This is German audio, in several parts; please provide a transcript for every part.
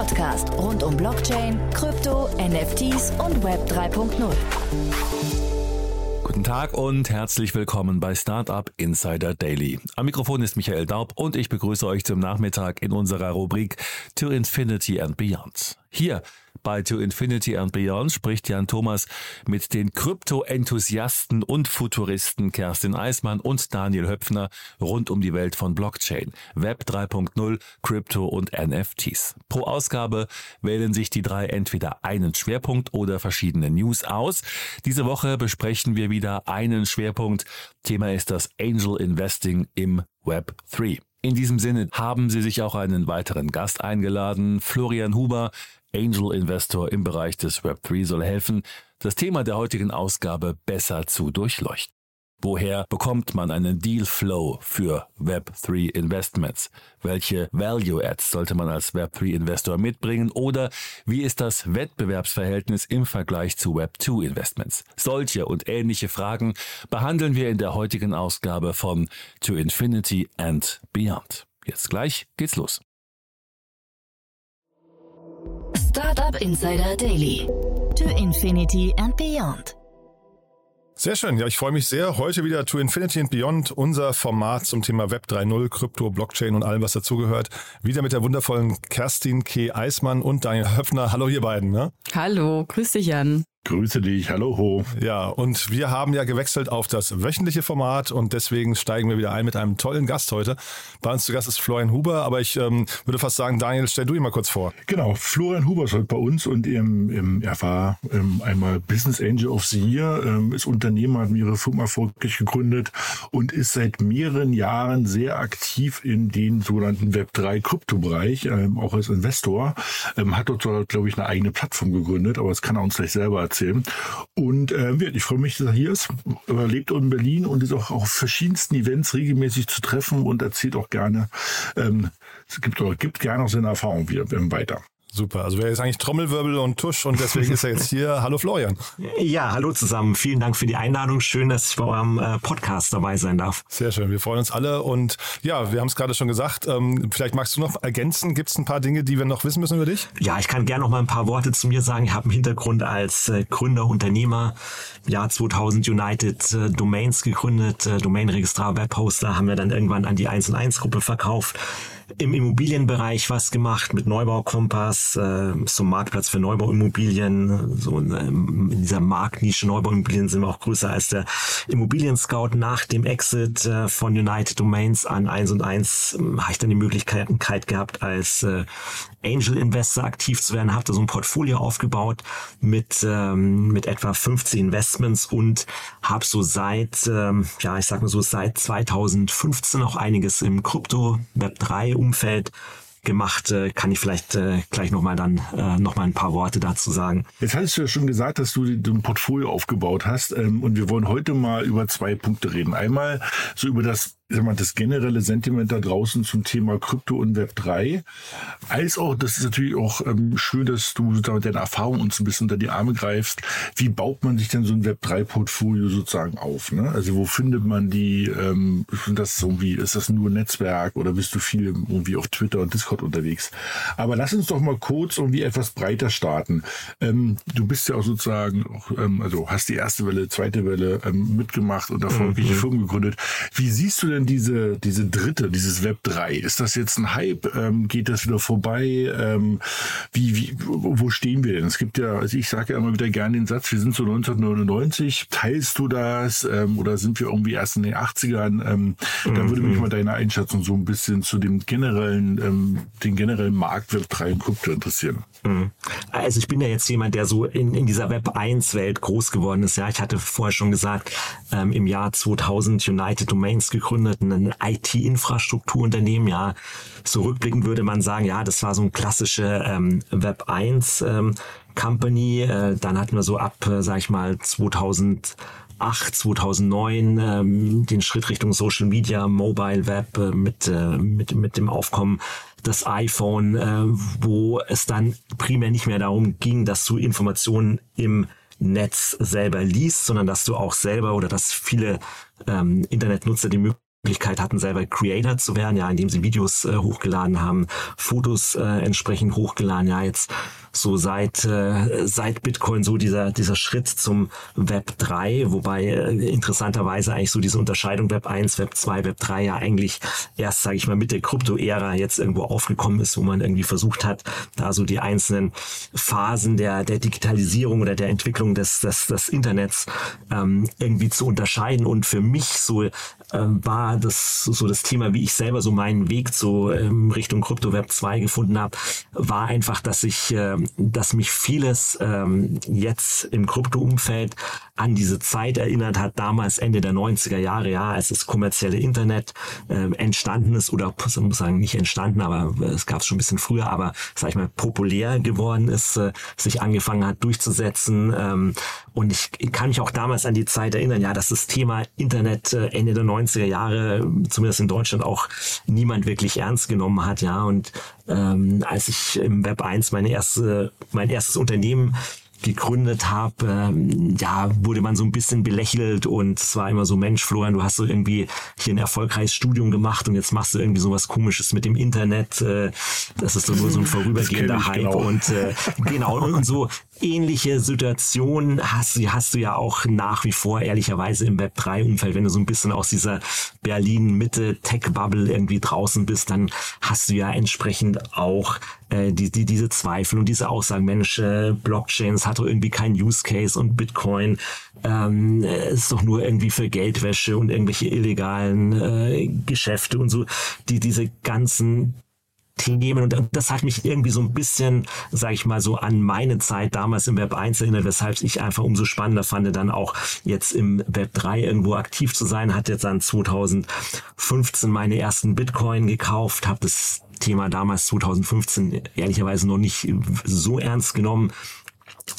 Podcast rund um Blockchain, Krypto, NFTs und Web 3.0. Guten Tag und herzlich willkommen bei Startup Insider Daily. Am Mikrofon ist Michael Daub und ich begrüße euch zum Nachmittag in unserer Rubrik To Infinity and Beyond. Hier bei To Infinity and Beyond spricht Jan Thomas mit den Krypto-Enthusiasten und Futuristen Kerstin Eismann und Daniel Höpfner rund um die Welt von Blockchain, Web 3.0, Krypto und NFTs. Pro Ausgabe wählen sich die drei entweder einen Schwerpunkt oder verschiedene News aus. Diese Woche besprechen wir wieder einen Schwerpunkt. Thema ist das Angel Investing im Web 3. In diesem Sinne haben Sie sich auch einen weiteren Gast eingeladen, Florian Huber, Angel Investor im Bereich des Web3 soll helfen, das Thema der heutigen Ausgabe besser zu durchleuchten. Woher bekommt man einen Deal Flow für Web3 Investments? Welche Value Adds sollte man als Web3 Investor mitbringen? Oder wie ist das Wettbewerbsverhältnis im Vergleich zu Web2 Investments? Solche und ähnliche Fragen behandeln wir in der heutigen Ausgabe von To Infinity and Beyond. Jetzt gleich geht's los. Startup Insider Daily. To Infinity and Beyond. Sehr schön. Ja, ich freue mich sehr. Heute wieder To Infinity and Beyond, unser Format zum Thema Web 3.0, Krypto, Blockchain und allem, was dazugehört. Wieder mit der wundervollen Kerstin K. Eismann und Daniel Höpfner. Hallo, ihr beiden. Ne? Hallo, grüß dich, Jan. Grüße dich, hallo Ho. Ja, und wir haben ja gewechselt auf das wöchentliche Format und deswegen steigen wir wieder ein mit einem tollen Gast heute. Bei uns zu Gast ist Florian Huber, aber ich ähm, würde fast sagen, Daniel, stell du ihn mal kurz vor. Genau, Florian Huber ist heute bei uns und im, im, er war ähm, einmal Business Angel of the Year, ähm, ist Unternehmer, hat ihre Firma erfolgreich gegründet und ist seit mehreren Jahren sehr aktiv in den sogenannten Web3-Krypto-Bereich, ähm, auch als Investor. Ähm, hat dort, glaube ich, eine eigene Plattform gegründet, aber das kann er uns gleich selber erzählen. Und äh, ich freue mich, dass er hier ist. Er lebt in Berlin und ist auch auf verschiedensten Events regelmäßig zu treffen und erzählt auch gerne, ähm, es gibt, oder gibt gerne auch seine Erfahrungen wieder weiter. Super. Also wäre jetzt eigentlich Trommelwirbel und Tusch und deswegen ist er jetzt hier. Hallo Florian. Ja, hallo zusammen. Vielen Dank für die Einladung. Schön, dass ich bei eurem äh, Podcast dabei sein darf. Sehr schön. Wir freuen uns alle und ja, wir haben es gerade schon gesagt. Ähm, vielleicht magst du noch ergänzen. Gibt es ein paar Dinge, die wir noch wissen müssen über dich? Ja, ich kann gerne noch mal ein paar Worte zu mir sagen. Ich habe einen Hintergrund als äh, Gründer, Unternehmer. Im Jahr 2000 United äh, Domains gegründet. Äh, Domainregistrar, Webhoster haben wir dann irgendwann an die 1 und 1 Gruppe verkauft im Immobilienbereich was gemacht mit Neubaukompass, äh, so Marktplatz für Neubauimmobilien. So in, in dieser Marktnische Neubauimmobilien sind wir auch größer als der Immobilien-Scout. Nach dem Exit äh, von United Domains an 1 und 1 äh, habe ich dann die Möglichkeit gehabt, als äh, Angel Investor aktiv zu werden, habe da so ein Portfolio aufgebaut mit, ähm, mit etwa 50 Investments und habe so seit, ähm, ja, ich sag mal so seit 2015 auch einiges im Krypto, Web 3 Umfeld gemacht, äh, kann ich vielleicht äh, gleich nochmal dann äh, noch mal ein paar Worte dazu sagen. Jetzt hattest du ja schon gesagt, dass du ein Portfolio aufgebaut hast ähm, und wir wollen heute mal über zwei Punkte reden. Einmal so über das mal, das generelle Sentiment da draußen zum Thema Krypto und Web 3, als auch, das ist natürlich auch ähm, schön, dass du sozusagen deine Erfahrung uns ein bisschen unter die Arme greifst. Wie baut man sich denn so ein Web 3 Portfolio sozusagen auf? Ne? Also wo findet man die? Ähm, das irgendwie, ist das nur ein Netzwerk oder bist du viel irgendwie auf Twitter und Discord unterwegs? Aber lass uns doch mal kurz irgendwie etwas breiter starten. Ähm, du bist ja auch sozusagen, auch, ähm, also hast die erste Welle, zweite Welle ähm, mitgemacht und erfolgreiche mhm. Firmen gegründet. Wie siehst du denn denn diese, diese dritte, dieses Web 3? Ist das jetzt ein Hype? Ähm, geht das wieder vorbei? Ähm, wie, wie, wo stehen wir denn? Es gibt ja, also ich sage ja immer wieder gerne den Satz, wir sind so 1999. Teilst du das? Ähm, oder sind wir irgendwie erst in den 80ern? Ähm, mhm. Da würde mich mal deine Einschätzung so ein bisschen zu dem generellen, ähm, den generellen Markt Web 3 und Krypto interessieren. Mhm. Also ich bin ja jetzt jemand, der so in, in dieser Web 1 Welt groß geworden ist. Ja, ich hatte vorher schon gesagt, ähm, im Jahr 2000 United Domains gegründet, ein IT-Infrastrukturunternehmen. Ja, so würde man sagen, ja, das war so ein klassische ähm, Web 1 ähm, Company. Äh, dann hatten wir so ab, äh, sag ich mal, 2000 2008, 2009 ähm, den Schritt Richtung Social Media, Mobile Web äh, mit, äh, mit, mit dem Aufkommen des iPhone, äh, wo es dann primär nicht mehr darum ging, dass du Informationen im Netz selber liest, sondern dass du auch selber oder dass viele ähm, Internetnutzer die Möglichkeit hatten, selber Creator zu werden, ja, indem sie Videos äh, hochgeladen haben, Fotos äh, entsprechend hochgeladen. Ja, jetzt so seit, äh, seit Bitcoin so dieser, dieser Schritt zum Web 3, wobei äh, interessanterweise eigentlich so diese Unterscheidung Web 1, Web 2, Web 3 ja eigentlich erst, sage ich mal, mit der Krypto-Ära jetzt irgendwo aufgekommen ist, wo man irgendwie versucht hat, da so die einzelnen Phasen der, der Digitalisierung oder der Entwicklung des, des, des Internets ähm, irgendwie zu unterscheiden. Und für mich so äh, war das so das Thema, wie ich selber so meinen Weg so ähm, Richtung Krypto Web 2 gefunden habe, war einfach, dass ich äh, dass mich vieles ähm, jetzt im Krypto-Umfeld an diese Zeit erinnert hat, damals Ende der 90er Jahre, ja, als das kommerzielle Internet äh, entstanden ist oder muss sagen, nicht entstanden, aber es gab es schon ein bisschen früher, aber sag ich mal, populär geworden ist, äh, sich angefangen hat durchzusetzen. Ähm, und ich, ich kann mich auch damals an die Zeit erinnern, ja, dass das Thema Internet äh, Ende der 90er Jahre, zumindest in Deutschland, auch niemand wirklich ernst genommen hat, ja. Und ähm, als ich im Web 1 meine erste, mein erstes Unternehmen gegründet habe, ähm, ja, wurde man so ein bisschen belächelt und es war immer so, Mensch, Florian, du hast so irgendwie hier ein erfolgreiches Studium gemacht und jetzt machst du irgendwie sowas komisches mit dem Internet. Äh, das ist so nur so ein vorübergehender Hype genau. und äh, genau und so ähnliche Situation hast, hast du ja auch nach wie vor ehrlicherweise im Web 3 Umfeld, wenn du so ein bisschen aus dieser Berlin Mitte Tech Bubble irgendwie draußen bist, dann hast du ja entsprechend auch äh, die, die, diese Zweifel und diese Aussagen, Mensch, äh, Blockchains hat doch irgendwie keinen Use Case und Bitcoin ähm, ist doch nur irgendwie für Geldwäsche und irgendwelche illegalen äh, Geschäfte und so, die diese ganzen Themen und das hat mich irgendwie so ein bisschen, sage ich mal so, an meine Zeit damals im Web 1 erinnert, weshalb ich einfach umso spannender fand, dann auch jetzt im Web 3 irgendwo aktiv zu sein. Hat jetzt dann 2015 meine ersten Bitcoin gekauft, habe das Thema damals 2015 ehrlicherweise noch nicht so ernst genommen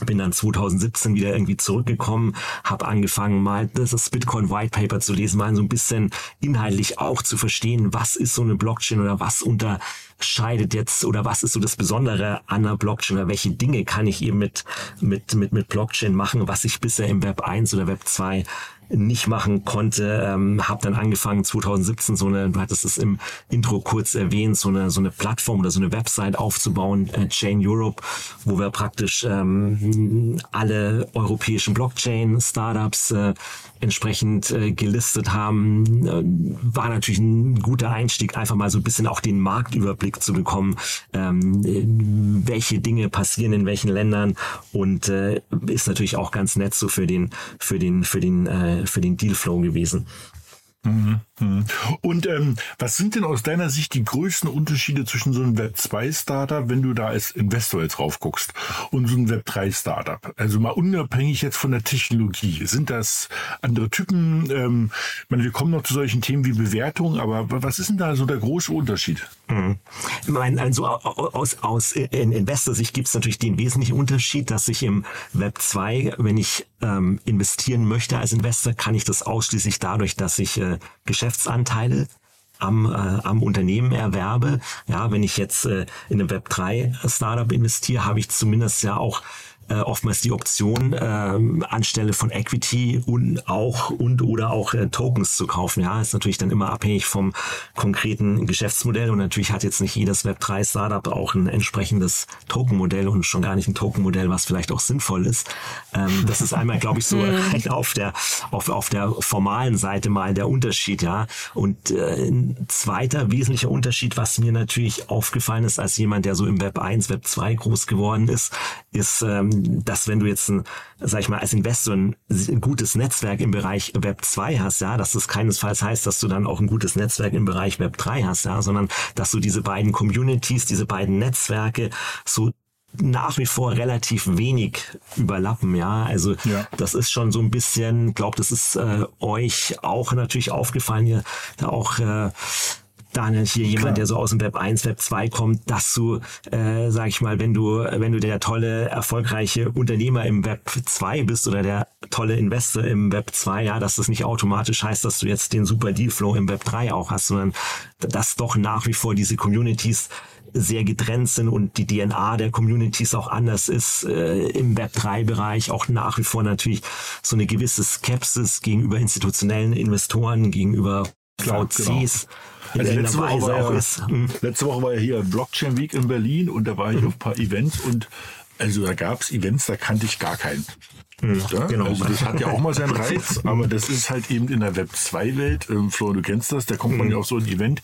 bin dann 2017 wieder irgendwie zurückgekommen, habe angefangen mal das Bitcoin White Paper zu lesen, mal so ein bisschen inhaltlich auch zu verstehen, was ist so eine Blockchain oder was unterscheidet jetzt oder was ist so das Besondere an einer Blockchain oder welche Dinge kann ich eben mit mit mit mit Blockchain machen, was ich bisher im Web 1 oder Web 2 nicht machen konnte. Ähm, habe dann angefangen 2017 so eine, du hattest es im Intro kurz erwähnt, so eine so eine Plattform oder so eine Website aufzubauen, äh, Chain Europe, wo wir praktisch ähm, alle europäischen Blockchain-Startups äh, entsprechend äh, gelistet haben. Äh, war natürlich ein guter Einstieg, einfach mal so ein bisschen auch den Marktüberblick zu bekommen, ähm, welche Dinge passieren in welchen Ländern und äh, ist natürlich auch ganz nett so für den für den für den äh, für den Dealflow gewesen. Mhm. Und ähm, was sind denn aus deiner Sicht die größten Unterschiede zwischen so einem Web 2 Startup, wenn du da als Investor jetzt drauf guckst, und so einem Web 3 Startup? Also mal unabhängig jetzt von der Technologie. Sind das andere Typen? Ähm, ich meine, wir kommen noch zu solchen Themen wie Bewertung, aber was ist denn da so der große Unterschied? Mhm. Ich meine, also aus, aus in Investor-Sicht gibt es natürlich den wesentlichen Unterschied, dass ich im Web 2, wenn ich ähm, investieren möchte als Investor, kann ich das ausschließlich dadurch, dass ich äh, Geschäftsanteile am, äh, am Unternehmen erwerbe. Ja, wenn ich jetzt äh, in einem Web 3 Startup investiere, habe ich zumindest ja auch äh, oftmals die Option, äh, anstelle von Equity und auch und oder auch äh, Tokens zu kaufen. Ja, ist natürlich dann immer abhängig vom konkreten Geschäftsmodell und natürlich hat jetzt nicht jedes Web3 Startup auch ein entsprechendes Tokenmodell und schon gar nicht ein Tokenmodell, was vielleicht auch sinnvoll ist. Ähm, das ist einmal, glaube ich, so mhm. auf der auf, auf der formalen Seite mal der Unterschied, ja. Und äh, ein zweiter wesentlicher Unterschied, was mir natürlich aufgefallen ist als jemand, der so im Web 1, Web 2 groß geworden ist, ist ähm, dass wenn du jetzt ein, sag ich mal, als Investor ein, gutes Netzwerk im Bereich Web 2 hast, ja, dass das keinesfalls heißt, dass du dann auch ein gutes Netzwerk im Bereich Web 3 hast, ja, sondern dass du diese beiden Communities, diese beiden Netzwerke so nach wie vor relativ wenig überlappen, ja. Also ja. das ist schon so ein bisschen, glaube, das ist äh, euch auch natürlich aufgefallen, ihr da auch äh, Daniel hier jemand, Klar. der so aus dem Web 1, Web 2 kommt, dass du, äh, sag ich mal, wenn du, wenn du der tolle, erfolgreiche Unternehmer im Web 2 bist oder der tolle Investor im Web 2, ja, dass das nicht automatisch heißt, dass du jetzt den super Dealflow im Web 3 auch hast, sondern dass doch nach wie vor diese Communities sehr getrennt sind und die DNA der Communities auch anders ist äh, im Web3-Bereich, auch nach wie vor natürlich so eine gewisse Skepsis gegenüber institutionellen Investoren, gegenüber Klar, VCs. Genau. Also letzte Woche, war ja, letzte Woche war ja hier Blockchain Week in Berlin und da war ich mhm. auf ein paar Events und also da gab es Events, da kannte ich gar keinen. Ja, genau. Also das hat ja auch mal seinen Reiz, aber das ist halt eben in der Web 2 Welt. Ähm, Flo, du kennst das, da kommt man mhm. ja auf so ein Event,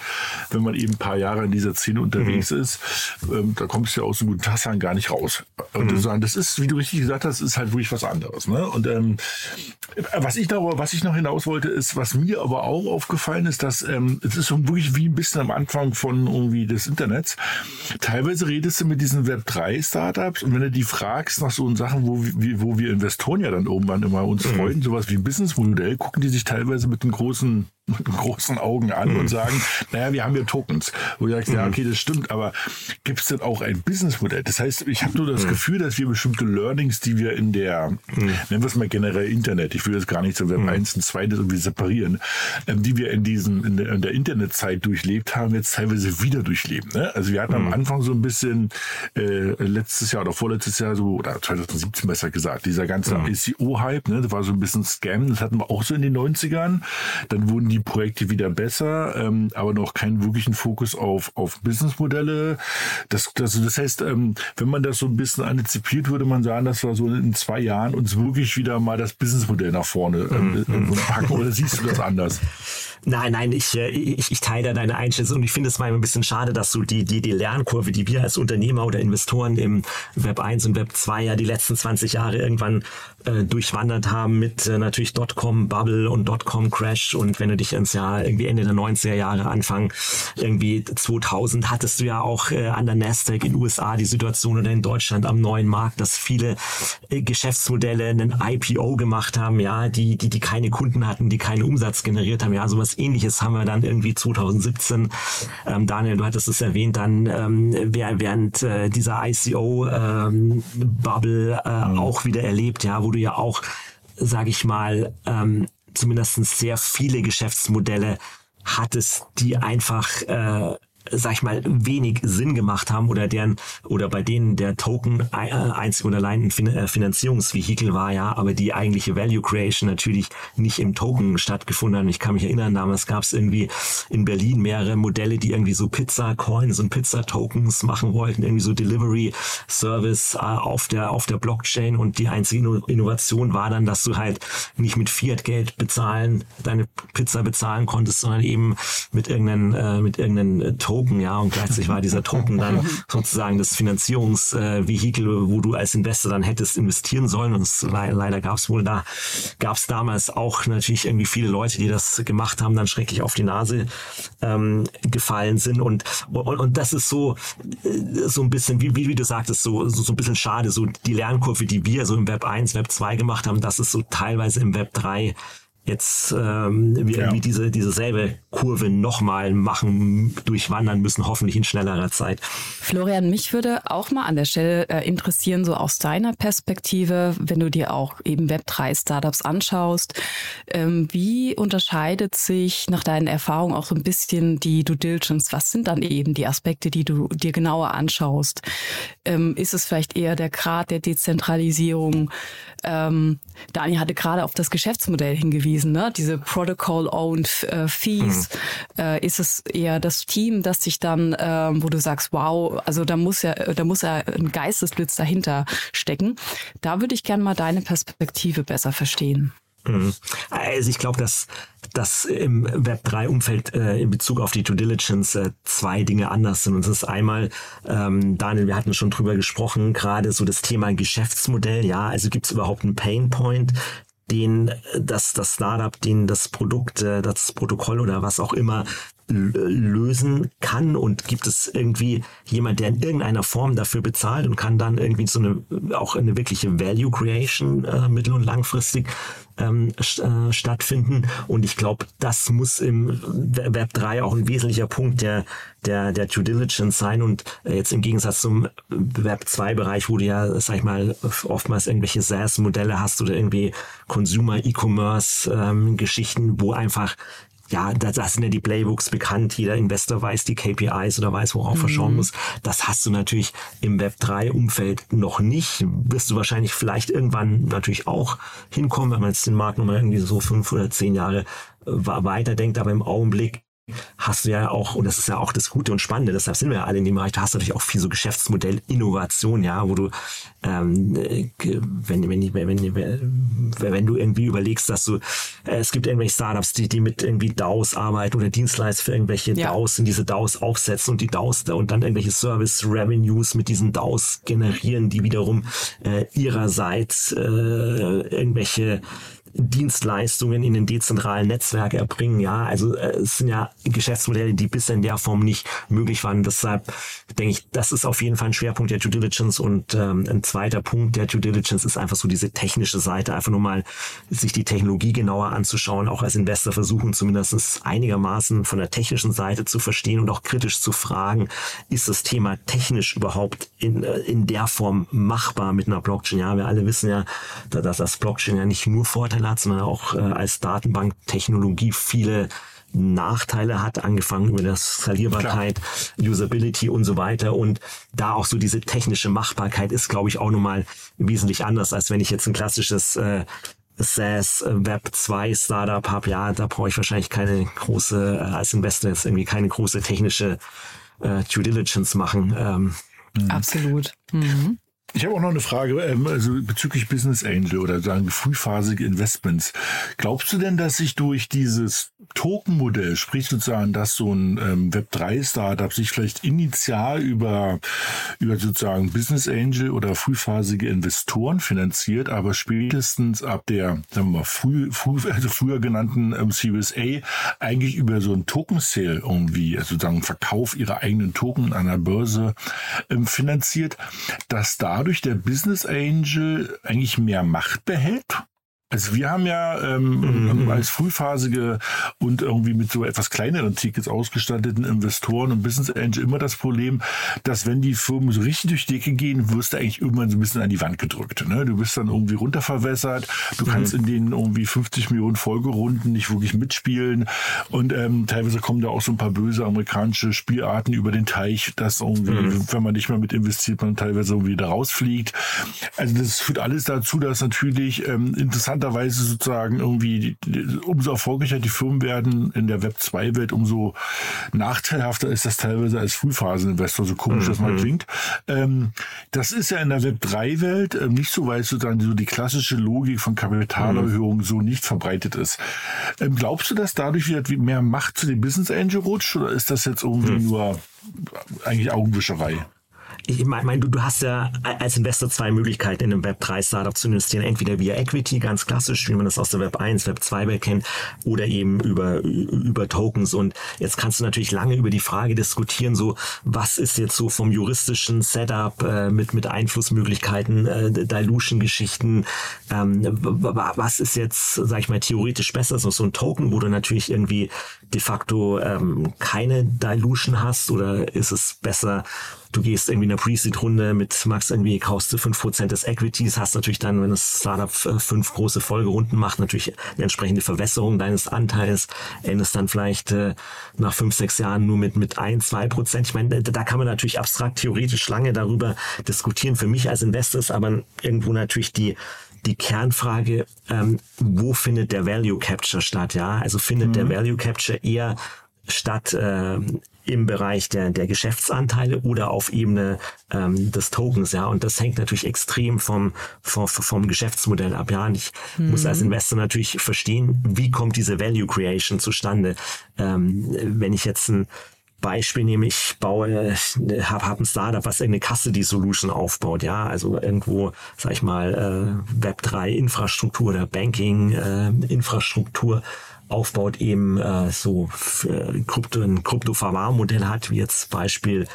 wenn man eben ein paar Jahre in dieser Szene unterwegs mhm. ist, ähm, da kommst du ja aus einem guten Tassan gar nicht raus. Und mhm. das ist, wie du richtig gesagt hast, ist halt wirklich was anderes. Ne? Und ähm, was ich noch, was ich noch hinaus wollte, ist, was mir aber auch aufgefallen ist, dass ähm, es ist so wirklich wie ein bisschen am Anfang von irgendwie des Internets. Teilweise redest du mit diesen Web 3 Startups und wenn du die fragst nach so Sachen, wo, wo wir Investoren ja dann irgendwann immer uns mhm. freuen, sowas wie ein Businessmodell, gucken die sich teilweise mit einem großen mit großen Augen an mhm. und sagen, naja, wir haben ja Tokens. Wo sagst, mhm. ja, okay, das stimmt, aber gibt es denn auch ein Businessmodell? Das heißt, ich habe nur das mhm. Gefühl, dass wir bestimmte Learnings, die wir in der, mhm. nennen wir es mal generell Internet, ich will das gar nicht so Web 1 und 2 irgendwie separieren, ähm, die wir in diesem, in der, in der Internetzeit durchlebt haben, jetzt teilweise wieder durchleben. Ne? Also wir hatten am mhm. Anfang so ein bisschen äh, letztes Jahr oder vorletztes Jahr so, oder 2017 besser gesagt, dieser ganze ICO-Hype, ne, das war so ein bisschen Scam, das hatten wir auch so in den 90ern. Dann wurden die die Projekte wieder besser, ähm, aber noch keinen wirklichen Fokus auf, auf Businessmodelle. Das, das, das heißt, ähm, wenn man das so ein bisschen antizipiert, würde man sagen, dass wir so in zwei Jahren uns wirklich wieder mal das Businessmodell nach vorne ähm, mhm. packen. Oder siehst du das anders? Nein, nein, ich, äh, ich, ich teile deine Einschätzung und ich finde es mal ein bisschen schade, dass du die, die, die Lernkurve, die wir als Unternehmer oder Investoren im Web 1 und Web 2 ja die letzten 20 Jahre irgendwann äh, durchwandert haben mit äh, natürlich Dotcom-Bubble und Dotcom-Crash und wenn du dich ins Jahr irgendwie Ende der 90er Jahre, Anfang irgendwie 2000 hattest du ja auch äh, an der Nasdaq in USA die Situation oder in Deutschland am neuen Markt, dass viele äh, Geschäftsmodelle einen IPO gemacht haben, ja, die, die, die keine Kunden hatten, die keinen Umsatz generiert haben, ja, sowas ähnliches haben wir dann irgendwie 2017, ähm, Daniel, du hattest es erwähnt, dann ähm, während äh, dieser ICO-Bubble ähm, äh, mhm. auch wieder erlebt, ja, wo du ja auch, sage ich mal, ähm, zumindest sehr viele Geschäftsmodelle hattest, die einfach äh, sag ich mal, wenig Sinn gemacht haben oder deren oder bei denen der Token äh, einzig und allein ein äh, Finanzierungsvehikel war, ja, aber die eigentliche Value Creation natürlich nicht im Token stattgefunden hat. Ich kann mich erinnern, damals gab es irgendwie in Berlin mehrere Modelle, die irgendwie so Pizza-Coins und Pizza-Tokens machen wollten, irgendwie so Delivery-Service äh, auf der auf der Blockchain und die einzige Innovation war dann, dass du halt nicht mit Fiat-Geld bezahlen, deine Pizza bezahlen konntest, sondern eben mit irgendeinem äh, mit Token Token, ja, und gleichzeitig war dieser Token dann sozusagen das Finanzierungsvehikel, wo du als Investor dann hättest investieren sollen. Und es, leider gab es wohl da, gab es damals auch natürlich irgendwie viele Leute, die das gemacht haben, dann schrecklich auf die Nase ähm, gefallen sind. Und, und, und das ist so, äh, so ein bisschen, wie, wie, wie du sagtest, so, so, so ein bisschen schade, so die Lernkurve, die wir so im Web 1, Web 2 gemacht haben, das ist so teilweise im Web 3 jetzt ähm, wir ja. irgendwie diese, diese selbe Kurve nochmal machen, durchwandern müssen, hoffentlich in schnellerer Zeit. Florian, mich würde auch mal an der Stelle äh, interessieren, so aus deiner Perspektive, wenn du dir auch eben Web3-Startups anschaust, ähm, wie unterscheidet sich nach deinen Erfahrungen auch so ein bisschen die Due Diligence? Was sind dann eben die Aspekte, die du dir genauer anschaust? Ähm, ist es vielleicht eher der Grad der Dezentralisierung? Ähm, Daniel hatte gerade auf das Geschäftsmodell hingewiesen, ne? diese Protocol-Owned äh, Fees. Mhm. Äh, ist es eher das Team, das sich dann, äh, wo du sagst, wow, also da muss ja, da muss ja ein Geistesblitz dahinter stecken. Da würde ich gerne mal deine Perspektive besser verstehen. Mhm. Also ich glaube, dass, dass im Web3-Umfeld äh, in Bezug auf die Due Diligence äh, zwei Dinge anders sind. Und das ist einmal, ähm, Daniel, wir hatten schon drüber gesprochen, gerade so das Thema Geschäftsmodell. Ja, also gibt es überhaupt einen Pain Point, den das, das Startup, den das Produkt, äh, das Protokoll oder was auch immer lösen kann? Und gibt es irgendwie jemand, der in irgendeiner Form dafür bezahlt und kann dann irgendwie so eine auch eine wirkliche Value Creation äh, mittel- und langfristig ähm, äh, stattfinden. Und ich glaube, das muss im Web 3 auch ein wesentlicher Punkt der, der, der Due Diligence sein. Und jetzt im Gegensatz zum Web 2 Bereich, wo du ja, sag ich mal, oftmals irgendwelche SaaS-Modelle hast oder irgendwie Consumer E-Commerce ähm, wo einfach ja, da, da sind ja die Playbooks bekannt, jeder Investor weiß die KPIs oder weiß, worauf er schauen mhm. muss. Das hast du natürlich im Web3-Umfeld noch nicht. Wirst du wahrscheinlich vielleicht irgendwann natürlich auch hinkommen, wenn man jetzt den Markt nochmal irgendwie so fünf oder zehn Jahre äh, weiterdenkt, aber im Augenblick hast du ja auch, und das ist ja auch das Gute und Spannende, deshalb sind wir ja alle in dem Bereich, da hast du natürlich auch viel so Geschäftsmodell-Innovation, ja, wo du, ähm, wenn, wenn, wenn, wenn, wenn du irgendwie überlegst, dass du, äh, es gibt irgendwelche Startups, die, die mit irgendwie DAOs arbeiten oder Dienstleister für irgendwelche ja. DAOs und diese DAOs aufsetzen und die DAOs da und dann irgendwelche Service-Revenues mit diesen DAOs generieren, die wiederum äh, ihrerseits äh, irgendwelche Dienstleistungen in den dezentralen Netzwerke erbringen. Ja, also äh, es sind ja Geschäftsmodelle, die bisher in der Form nicht möglich waren. Deshalb denke ich, das ist auf jeden Fall ein Schwerpunkt der Due Diligence. Und ähm, ein zweiter Punkt der Due Diligence ist einfach so diese technische Seite, einfach nur mal sich die Technologie genauer anzuschauen, auch als Investor versuchen zumindest einigermaßen von der technischen Seite zu verstehen und auch kritisch zu fragen, ist das Thema technisch überhaupt in, äh, in der Form machbar mit einer Blockchain? Ja, wir alle wissen ja, dass das Blockchain ja nicht nur Vorteile hat, sondern auch äh, als Datenbanktechnologie viele Nachteile hat, angefangen über das Skalierbarkeit, Klar. Usability und so weiter. Und da auch so diese technische Machbarkeit ist, glaube ich, auch nochmal wesentlich anders, als wenn ich jetzt ein klassisches äh, SaaS äh, Web 2 Startup habe. Ja, da brauche ich wahrscheinlich keine große, äh, als Investor jetzt irgendwie keine große technische äh, Due Diligence machen. Ähm, Absolut. Mhm. Ich habe auch noch eine Frage ähm, also bezüglich Business Angel oder sagen frühphasige Investments. Glaubst du denn, dass sich durch dieses Token-Modell, sprich sozusagen, dass so ein ähm, Web3-Startup sich vielleicht initial über, über sozusagen Business Angel oder frühphasige Investoren finanziert, aber spätestens ab der, sagen wir mal, früh, früh, also früher genannten ähm, Series A eigentlich über so ein Token-Sale irgendwie, also sozusagen Verkauf ihrer eigenen Token an der Börse ähm, finanziert, dass da dadurch der Business Angel eigentlich mehr Macht behält? Also wir haben ja ähm, mhm. als frühphasige und irgendwie mit so etwas kleineren Tickets ausgestatteten Investoren und Business Angel immer das Problem, dass wenn die Firmen so richtig durch die Decke gehen, wirst du eigentlich irgendwann so ein bisschen an die Wand gedrückt. Ne? Du bist dann irgendwie runterverwässert, du mhm. kannst in den irgendwie 50 Millionen Folgerunden nicht wirklich mitspielen und ähm, teilweise kommen da auch so ein paar böse amerikanische Spielarten über den Teich, dass irgendwie, mhm. wenn man nicht mehr mit investiert, man teilweise irgendwie da rausfliegt. Also das führt alles dazu, dass natürlich ähm, interessant interessanterweise sozusagen irgendwie, umso erfolgreicher die Firmen werden in der Web 2-Welt, umso nachteilhafter ist das teilweise als Frühphaseninvestor, so komisch mhm. das mal mhm. klingt. Ähm, das ist ja in der Web 3-Welt äh, nicht so, weil sozusagen so die klassische Logik von Kapitalerhöhung mhm. so nicht verbreitet ist. Ähm, glaubst du, dass dadurch wieder mehr Macht zu den Business Angel rutscht oder ist das jetzt irgendwie mhm. nur eigentlich Augenwischerei? Ich meine, du, du hast ja als Investor zwei Möglichkeiten in einem Web3-Startup zu investieren. Entweder via Equity, ganz klassisch, wie man das aus der Web 1, Web 2 Welt kennt, oder eben über, über Tokens. Und jetzt kannst du natürlich lange über die Frage diskutieren, so, was ist jetzt so vom juristischen Setup äh, mit, mit Einflussmöglichkeiten, äh, Dilution-Geschichten, ähm, was ist jetzt, sag ich mal, theoretisch besser? So, so ein Token, wo du natürlich irgendwie de facto ähm, keine Dilution hast, oder ist es besser, du gehst irgendwie in eine Pre-Seed-Runde mit Max irgendwie kaufst du fünf Prozent des Equities, hast natürlich dann, wenn das Startup äh, fünf große Folgerunden macht, natürlich eine entsprechende Verwässerung deines Anteils, endest dann vielleicht äh, nach fünf, sechs Jahren nur mit, mit ein, zwei Prozent. Ich meine, da kann man natürlich abstrakt theoretisch lange darüber diskutieren. Für mich als Investor ist aber irgendwo natürlich die die Kernfrage, ähm, wo findet der Value Capture statt? Ja, also findet mhm. der Value Capture eher statt äh, im Bereich der, der Geschäftsanteile oder auf Ebene ähm, des Tokens, ja. Und das hängt natürlich extrem vom, vom, vom Geschäftsmodell ab, ja. Und ich mhm. muss als Investor natürlich verstehen, wie kommt diese Value Creation zustande. Ähm, wenn ich jetzt ein Beispiel nehme ich baue, habe hab ein Startup, was irgendeine Custody Solution aufbaut, ja, also irgendwo, sag ich mal, äh, Web 3 Infrastruktur oder Banking äh, Infrastruktur aufbaut, eben äh, so äh, Krypto, ein Krypto-Verwahrmodell hat, wie jetzt Beispiel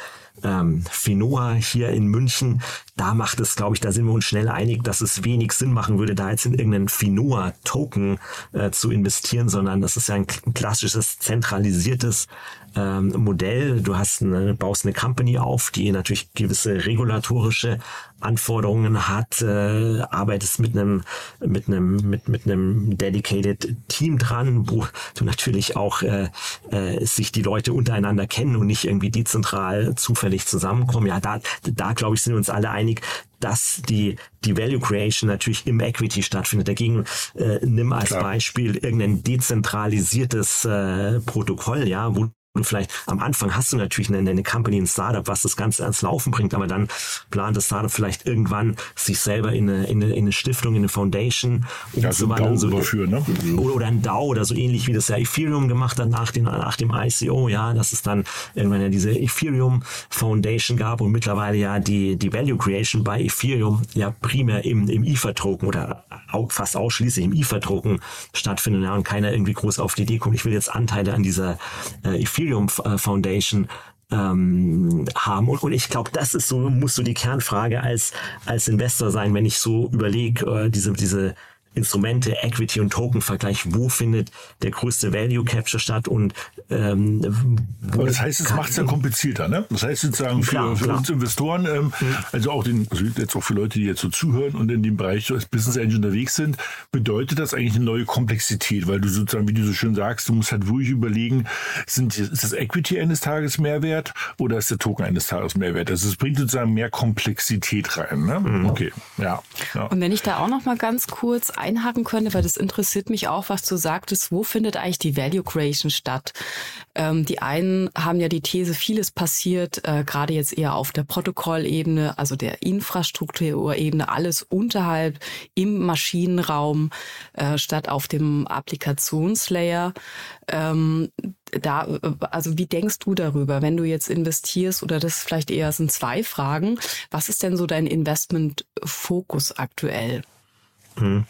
ähm, Finoa hier in München, da macht es, glaube ich, da sind wir uns schnell einig, dass es wenig Sinn machen würde, da jetzt in irgendeinen Finoa-Token äh, zu investieren, sondern das ist ja ein klassisches zentralisiertes ähm, Modell. Du hast eine, baust eine Company auf, die natürlich gewisse regulatorische Anforderungen hat, äh, arbeitest mit einem mit einem mit mit einem dedicated Team dran, wo du natürlich auch äh, äh, sich die Leute untereinander kennen und nicht irgendwie dezentral zufällig zusammenkommen. Ja, da da glaube ich sind wir uns alle einig, dass die, die Value Creation natürlich im Equity stattfindet. Dagegen äh, nimm als Klar. Beispiel irgendein dezentralisiertes äh, Protokoll, ja, wo du vielleicht am Anfang hast du natürlich eine, eine Company, ein Startup, was das Ganze ans Laufen bringt, aber dann plant das Startup vielleicht irgendwann sich selber in eine, in eine, in eine Stiftung, in eine Foundation um ja, so überführen, ne? oder, oder ein DAO oder so ähnlich wie das ja Ethereum gemacht hat nach, den, nach dem ICO, ja, dass es dann irgendwann ja diese Ethereum Foundation gab und mittlerweile ja die, die Value Creation bei Ethereum ja primär im, im Ether-Token oder auch fast ausschließlich im Ether-Token stattfindet ja, und keiner irgendwie groß auf die Idee kommt, ich will jetzt Anteile an dieser äh, Ethereum Ethereum äh, Foundation ähm, haben. Und, und ich glaube, das ist so, muss so die Kernfrage als, als Investor sein, wenn ich so überlege, äh, diese, diese Instrumente, Equity und Token-Vergleich, wo findet der größte Value Capture statt und ähm, Aber das heißt, es macht es ja komplizierter, ne? Das heißt sozusagen für, klar, für klar. uns Investoren, ähm, mhm. also auch den, also jetzt auch für Leute, die jetzt so zuhören und in dem Bereich als Business Engine unterwegs sind, bedeutet das eigentlich eine neue Komplexität, weil du sozusagen, wie du so schön sagst, du musst halt ruhig überlegen, sind, ist das Equity eines Tages Mehrwert oder ist der Token eines Tages Mehrwert? Also es bringt sozusagen mehr Komplexität rein, ne? Mhm. Okay, ja, ja. Und wenn ich da auch noch mal ganz kurz einhaken könnte, weil das interessiert mich auch, was du sagtest, wo findet eigentlich die Value Creation statt? Ähm, die einen haben ja die These, vieles passiert, äh, gerade jetzt eher auf der Protokollebene, also der Infrastrukturebene, alles unterhalb im Maschinenraum, äh, statt auf dem Applikationslayer. Ähm, da, also wie denkst du darüber, wenn du jetzt investierst oder das vielleicht eher sind zwei Fragen. Was ist denn so dein Investmentfokus aktuell? Hm.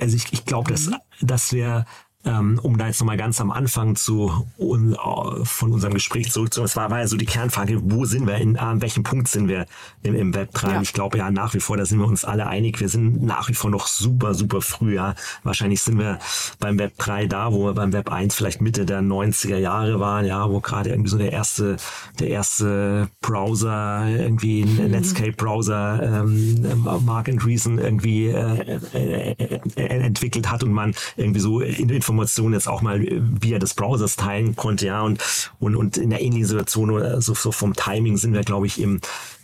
Also ich, ich glaube, dass, dass wir ähm, um da jetzt nochmal ganz am Anfang zu un, uh, von unserem Gespräch zurückzukommen, es war, war ja so die Kernfrage, wo sind wir, in, an welchem Punkt sind wir im, im Web 3? Ja. Ich glaube ja nach wie vor, da sind wir uns alle einig, wir sind nach wie vor noch super, super früh. Ja. Wahrscheinlich sind wir beim Web 3 da, wo wir beim Web 1 vielleicht Mitte der 90er Jahre waren, ja, wo gerade irgendwie so der erste, der erste Browser, irgendwie ein mhm. Netscape-Browser, ähm, Mark and Reason irgendwie äh, äh, äh, entwickelt hat und man irgendwie so in, in Informationen jetzt auch mal via des Browsers teilen konnte, ja, und, und, und in der ähnlichen Situation oder so, so vom Timing sind wir, glaube ich, im,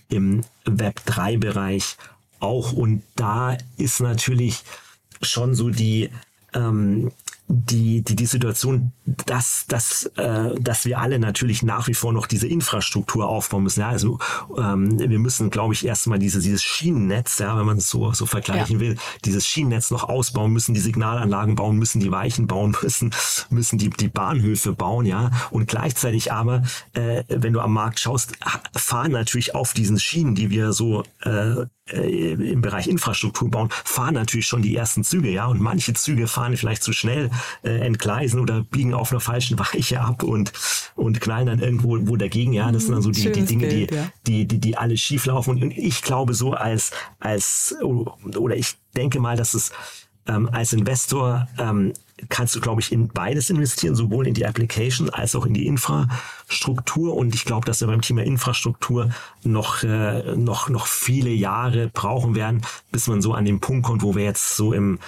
im Web 3 Bereich auch. Und da ist natürlich schon so die, ähm, die, die, die Situation, dass, dass, äh, dass wir alle natürlich nach wie vor noch diese Infrastruktur aufbauen müssen. Ja, also ähm, wir müssen, glaube ich, erstmal diese, dieses Schienennetz, ja, wenn man es so, so vergleichen ja. will, dieses Schienennetz noch ausbauen müssen, die Signalanlagen bauen müssen, die Weichen bauen müssen, müssen die, die Bahnhöfe bauen, ja. Und gleichzeitig aber, äh, wenn du am Markt schaust, fahren natürlich auf diesen Schienen, die wir so äh, äh, im Bereich Infrastruktur bauen, fahren natürlich schon die ersten Züge, ja, und manche Züge fahren vielleicht zu schnell, äh, entgleisen oder biegen auf einer falschen Weiche ab und und knallen dann irgendwo wo dagegen, ja, das sind dann so die, die Dinge, Bild, die, ja. die, die, die alle schief laufen. Und ich glaube so als als oder ich denke mal, dass es ähm, als Investor ähm, kannst du, glaube ich, in beides investieren, sowohl in die Application als auch in die Infrastruktur. Und ich glaube, dass wir beim Thema Infrastruktur noch, äh, noch, noch viele Jahre brauchen werden, bis man so an den Punkt kommt, wo wir jetzt so im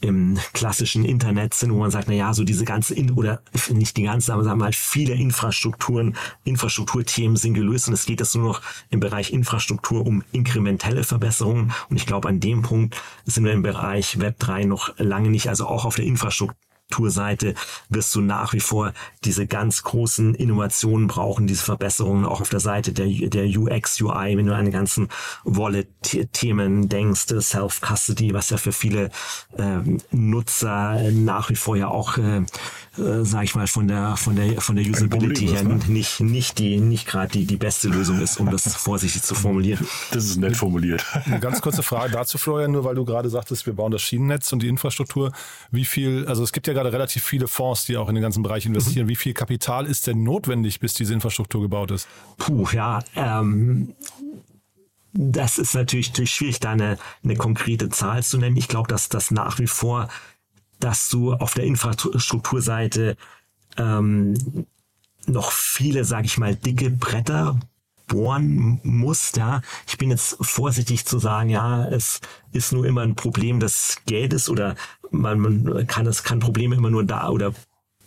im klassischen Internet sind, wo man sagt, na ja, so diese ganze, In oder nicht die ganze, aber sagen wir mal, viele Infrastrukturen, Infrastrukturthemen sind gelöst und es geht jetzt nur noch im Bereich Infrastruktur um inkrementelle Verbesserungen. Und ich glaube, an dem Punkt sind wir im Bereich Web 3 noch lange nicht, also auch auf der Infrastruktur Infrastrukturseite wirst du nach wie vor diese ganz großen Innovationen brauchen, diese Verbesserungen auch auf der Seite der, der UX, UI, wenn du an die ganzen Wallet-Themen denkst, Self-Custody, was ja für viele äh, Nutzer nach wie vor ja auch äh, äh, sag ich mal, von der, von der, von der Usability her ne? nicht, nicht die, nicht gerade die, die beste Lösung ist, um das vorsichtig zu formulieren. Das ist nett formuliert. Eine ganz kurze Frage dazu, Florian, nur weil du gerade sagtest, wir bauen das Schienennetz und die Infrastruktur. Wie viel, also es gibt ja gerade relativ viele Fonds, die auch in den ganzen Bereich investieren. Mhm. Wie viel Kapital ist denn notwendig, bis diese Infrastruktur gebaut ist? Puh, ja, ähm, das ist natürlich, schwierig, da eine, eine konkrete Zahl zu nennen. Ich glaube, dass das nach wie vor dass du auf der Infrastrukturseite ähm, noch viele, sage ich mal, dicke Bretter bohren musst. Ja, ich bin jetzt vorsichtig zu sagen, ja, es ist nur immer ein Problem des Geldes oder man, man kann es kann Probleme immer nur da oder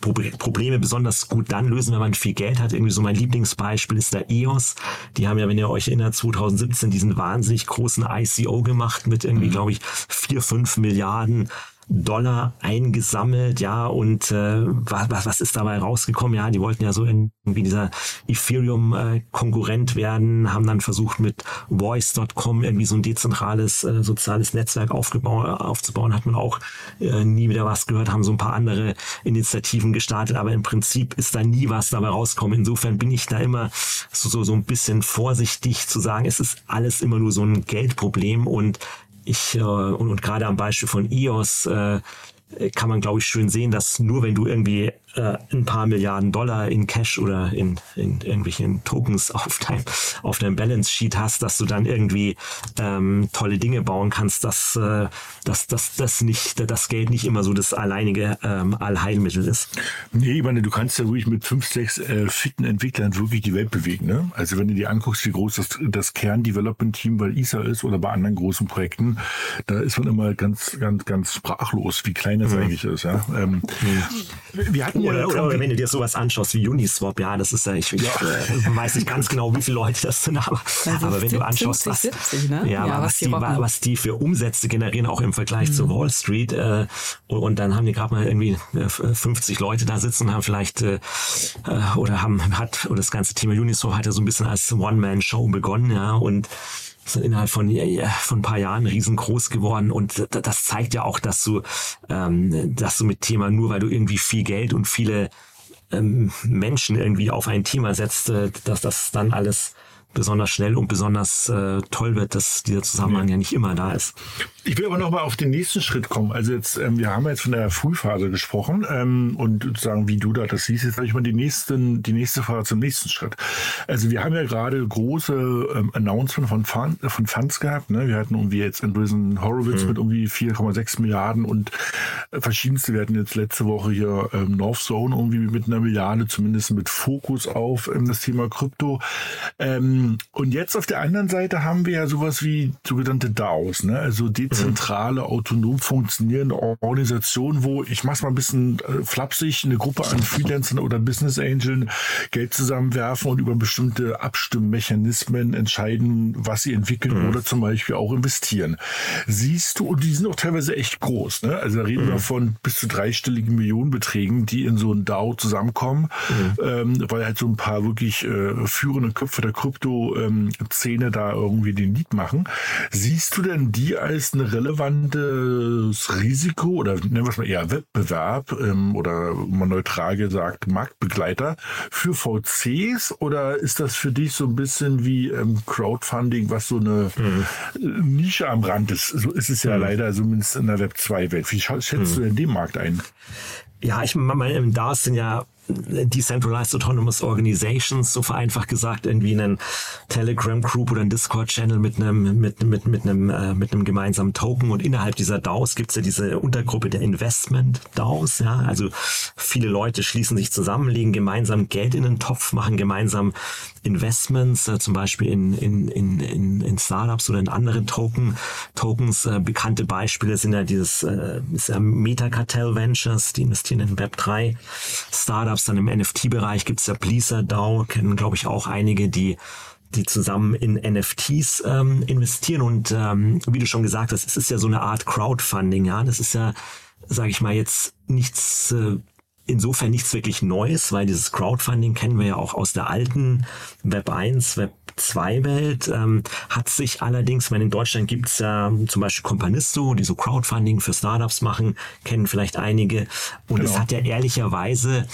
Probleme besonders gut dann lösen, wenn man viel Geld hat. Irgendwie so mein Lieblingsbeispiel ist der EOS. Die haben ja, wenn ihr euch erinnert, 2017 diesen wahnsinnig großen ICO gemacht mit irgendwie, mhm. glaube ich, vier, fünf Milliarden Dollar eingesammelt, ja, und äh, was, was ist dabei rausgekommen? Ja, die wollten ja so irgendwie dieser Ethereum-Konkurrent werden, haben dann versucht mit Voice.com irgendwie so ein dezentrales äh, soziales Netzwerk aufgebaut, aufzubauen, hat man auch äh, nie wieder was gehört, haben so ein paar andere Initiativen gestartet, aber im Prinzip ist da nie was dabei rausgekommen. Insofern bin ich da immer so, so, so ein bisschen vorsichtig zu sagen, es ist alles immer nur so ein Geldproblem und ich äh, und, und gerade am Beispiel von iOS äh, kann man, glaube ich, schön sehen, dass nur wenn du irgendwie äh, ein paar Milliarden Dollar in Cash oder in, in irgendwelchen Tokens auf deinem auf deinem Balance Sheet hast, dass du dann irgendwie ähm, tolle Dinge bauen kannst, dass, äh, dass, dass dass nicht das Geld nicht immer so das alleinige ähm, Allheilmittel ist. Nee, ich meine, du kannst ja ruhig mit fünf, sechs äh, fitten Entwicklern wirklich die Welt bewegen. Ne? Also wenn du dir anguckst, wie groß das, das Kern-Development-Team bei ISA ist oder bei anderen großen Projekten, da ist man immer ganz, ganz, ganz sprachlos, wie klein das mhm. eigentlich ist. Ja? Ähm, mhm. Wir hatten oder, oder, oder, wenn du dir sowas anschaust wie Uniswap, ja, das ist ja, ich, ich äh, weiß nicht ganz genau, wie viele Leute das sind, aber, also aber wenn 70, du anschaust, was, 70, ne? ja, ja, was, die, was die für Umsätze generieren, auch im Vergleich mhm. zu Wall Street, äh, und, und, dann haben die gerade mal irgendwie 50 äh, Leute da sitzen und haben vielleicht äh, äh, oder haben hat oder das ganze Thema Uniswap hat ja so ein bisschen als One-Man-Show begonnen, ja, und sind innerhalb von, ja, von ein paar Jahren riesengroß geworden und das zeigt ja auch, dass du, ähm, dass du mit Thema nur, weil du irgendwie viel Geld und viele ähm, Menschen irgendwie auf ein Thema setzt, äh, dass das dann alles besonders schnell und besonders äh, toll wird, dass dieser Zusammenhang ja. ja nicht immer da ist. Ich will aber noch mal auf den nächsten Schritt kommen. Also jetzt, ähm, wir haben jetzt von der Frühphase gesprochen ähm, und sagen, wie du da das siehst. Jetzt sage ich mal die nächsten, die nächste Phase zum nächsten Schritt. Also wir haben ja gerade große ähm, Announcement von, Fun, von Funds gehabt. Ne? Wir hatten irgendwie jetzt in Andreessen Horowitz mhm. mit irgendwie 4,6 Milliarden und äh, verschiedenste. Wir hatten jetzt letzte Woche hier ähm, North Zone irgendwie mit einer Milliarde, zumindest mit Fokus auf ähm, das Thema Krypto. Ähm, und jetzt auf der anderen Seite haben wir ja sowas wie sogenannte DAOs, ne? also die dezentrale, autonom funktionierende Organisation, wo, ich mach's mal ein bisschen äh, flapsig, eine Gruppe an Freelancern oder Business Angeln Geld zusammenwerfen und über bestimmte Abstimmmechanismen entscheiden, was sie entwickeln mhm. oder zum Beispiel auch investieren. Siehst du, und die sind auch teilweise echt groß, ne? Also da reden mhm. wir von bis zu dreistelligen Millionenbeträgen, die in so ein DAO zusammenkommen, mhm. ähm, weil halt so ein paar wirklich äh, führende Köpfe der Krypto-Szene ähm, da irgendwie den Lied machen. Siehst du denn die als ein relevantes Risiko oder nennen wir es mal eher Wettbewerb ähm, oder man neutral gesagt Marktbegleiter für VCs oder ist das für dich so ein bisschen wie ähm, Crowdfunding, was so eine mhm. Nische am Rand ist? So ist es ja mhm. leider zumindest in der Web 2 Welt. Wie schätzt mhm. du denn den Markt ein? Ja, ich meine, da sind ja Decentralized Autonomous Organizations, so vereinfacht gesagt, irgendwie einen Telegram Group oder einen Discord Channel mit einem, mit, mit, mit einem, äh, mit einem gemeinsamen Token und innerhalb dieser DAOs gibt's ja diese Untergruppe der Investment DAOs, ja, also viele Leute schließen sich zusammen, legen gemeinsam Geld in den Topf, machen gemeinsam Investments, äh, zum Beispiel in, in, in, in, in Startups oder in anderen Token, Tokens. Äh, bekannte Beispiele sind ja dieses äh, ja Metacartel Ventures, die investieren in Web3 Startups. Dann im NFT-Bereich gibt's ja Pleaser DAO, kennen glaube ich auch einige, die die zusammen in NFTs ähm, investieren und ähm, wie du schon gesagt hast, es ist ja so eine Art Crowdfunding, ja, das ist ja sage ich mal, jetzt nichts äh, insofern nichts wirklich Neues, weil dieses Crowdfunding kennen wir ja auch aus der alten Web 1, Web 2 Welt, ähm, hat sich allerdings, ich meine, in Deutschland gibt's ja zum Beispiel Companisto, die so Crowdfunding für Startups machen, kennen vielleicht einige. Und genau. es hat ja ehrlicherweise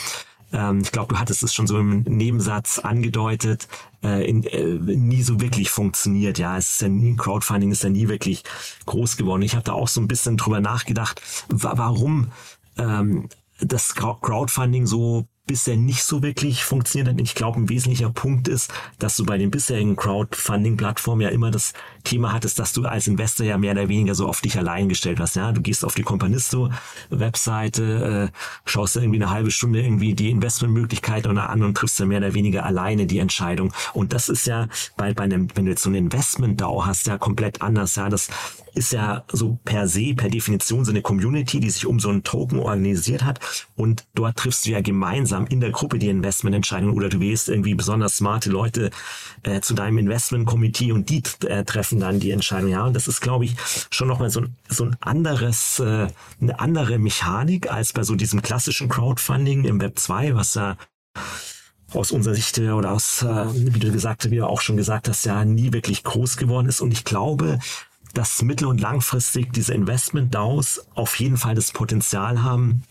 ähm, ich glaube, du hattest es schon so im Nebensatz angedeutet, äh, in, äh, nie so wirklich funktioniert. Ja, es ist ja nie, Crowdfunding ist ja nie wirklich groß geworden. Ich habe da auch so ein bisschen drüber nachgedacht, warum ähm, das Crowdfunding so bisher nicht so wirklich funktioniert hat. Ich glaube, ein wesentlicher Punkt ist, dass du bei den bisherigen Crowdfunding-Plattformen ja immer das Thema hattest, dass du als Investor ja mehr oder weniger so auf dich allein gestellt hast. Ja, du gehst auf die Companisto-Webseite, äh, schaust dir irgendwie eine halbe Stunde irgendwie die Investmentmöglichkeiten an und triffst dann mehr oder weniger alleine die Entscheidung. Und das ist ja bei, bei einem, wenn du jetzt so ein Investment-DAO hast, ja komplett anders. Ja, das ist ja so per se, per Definition so eine Community, die sich um so einen Token organisiert hat und dort triffst du ja gemeinsam in der Gruppe die Investmententscheidung oder du wählst irgendwie besonders smarte Leute äh, zu deinem Investment-Committee und die äh, treffen dann die Entscheidung. Ja, und das ist, glaube ich, schon nochmal so ein, so ein anderes, äh, eine andere Mechanik als bei so diesem klassischen Crowdfunding im Web 2, was ja aus unserer Sicht oder aus, äh, wie du gesagt, wie du auch schon gesagt hast, ja nie wirklich groß geworden ist. Und ich glaube, dass mittel- und langfristig diese Investment-DAOs auf jeden Fall das Potenzial haben,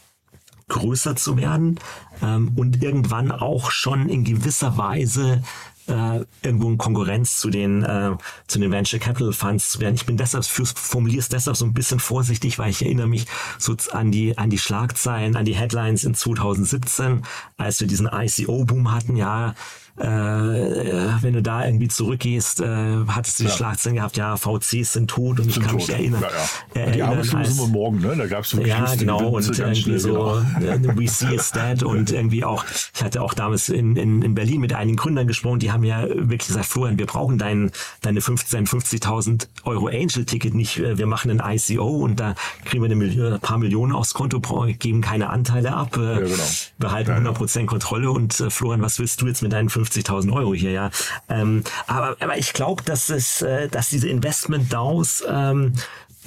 größer zu werden ähm, und irgendwann auch schon in gewisser Weise äh, irgendwo in Konkurrenz zu den äh, zu den Venture Capital Funds zu werden. Ich bin deshalb formuliere es deshalb so ein bisschen vorsichtig, weil ich erinnere mich so an die an die Schlagzeilen, an die Headlines in 2017, als wir diesen ICO Boom hatten. Ja, äh, wenn du da irgendwie zurückgehst, äh, hattest du die ja. Schlagzeilen gehabt, ja, VCs sind tot und sind ich kann tot. mich erinnern. Ja, ja. Erinnern, die Arbeitslosen als, sind morgen, ne? Da gab es wirklich Ja, genau, und irgendwie so genau. We See is Dead und irgendwie auch, ich hatte auch damals in, in, in Berlin mit einigen Gründern gesprochen, die haben ja wirklich gesagt, Florian, wir brauchen dein, deine 15, 50.000 Euro Angel-Ticket nicht, äh, wir machen ein ICO und da kriegen wir eine Million, ein paar Millionen aufs Konto, geben keine Anteile ab, äh, genau. behalten ja, 100% Kontrolle und äh, Florian, was willst du jetzt mit deinen 50.000 Euro hier, ja. Ähm, aber, aber ich glaube, dass es, äh, dass diese Investment-DAOs ähm,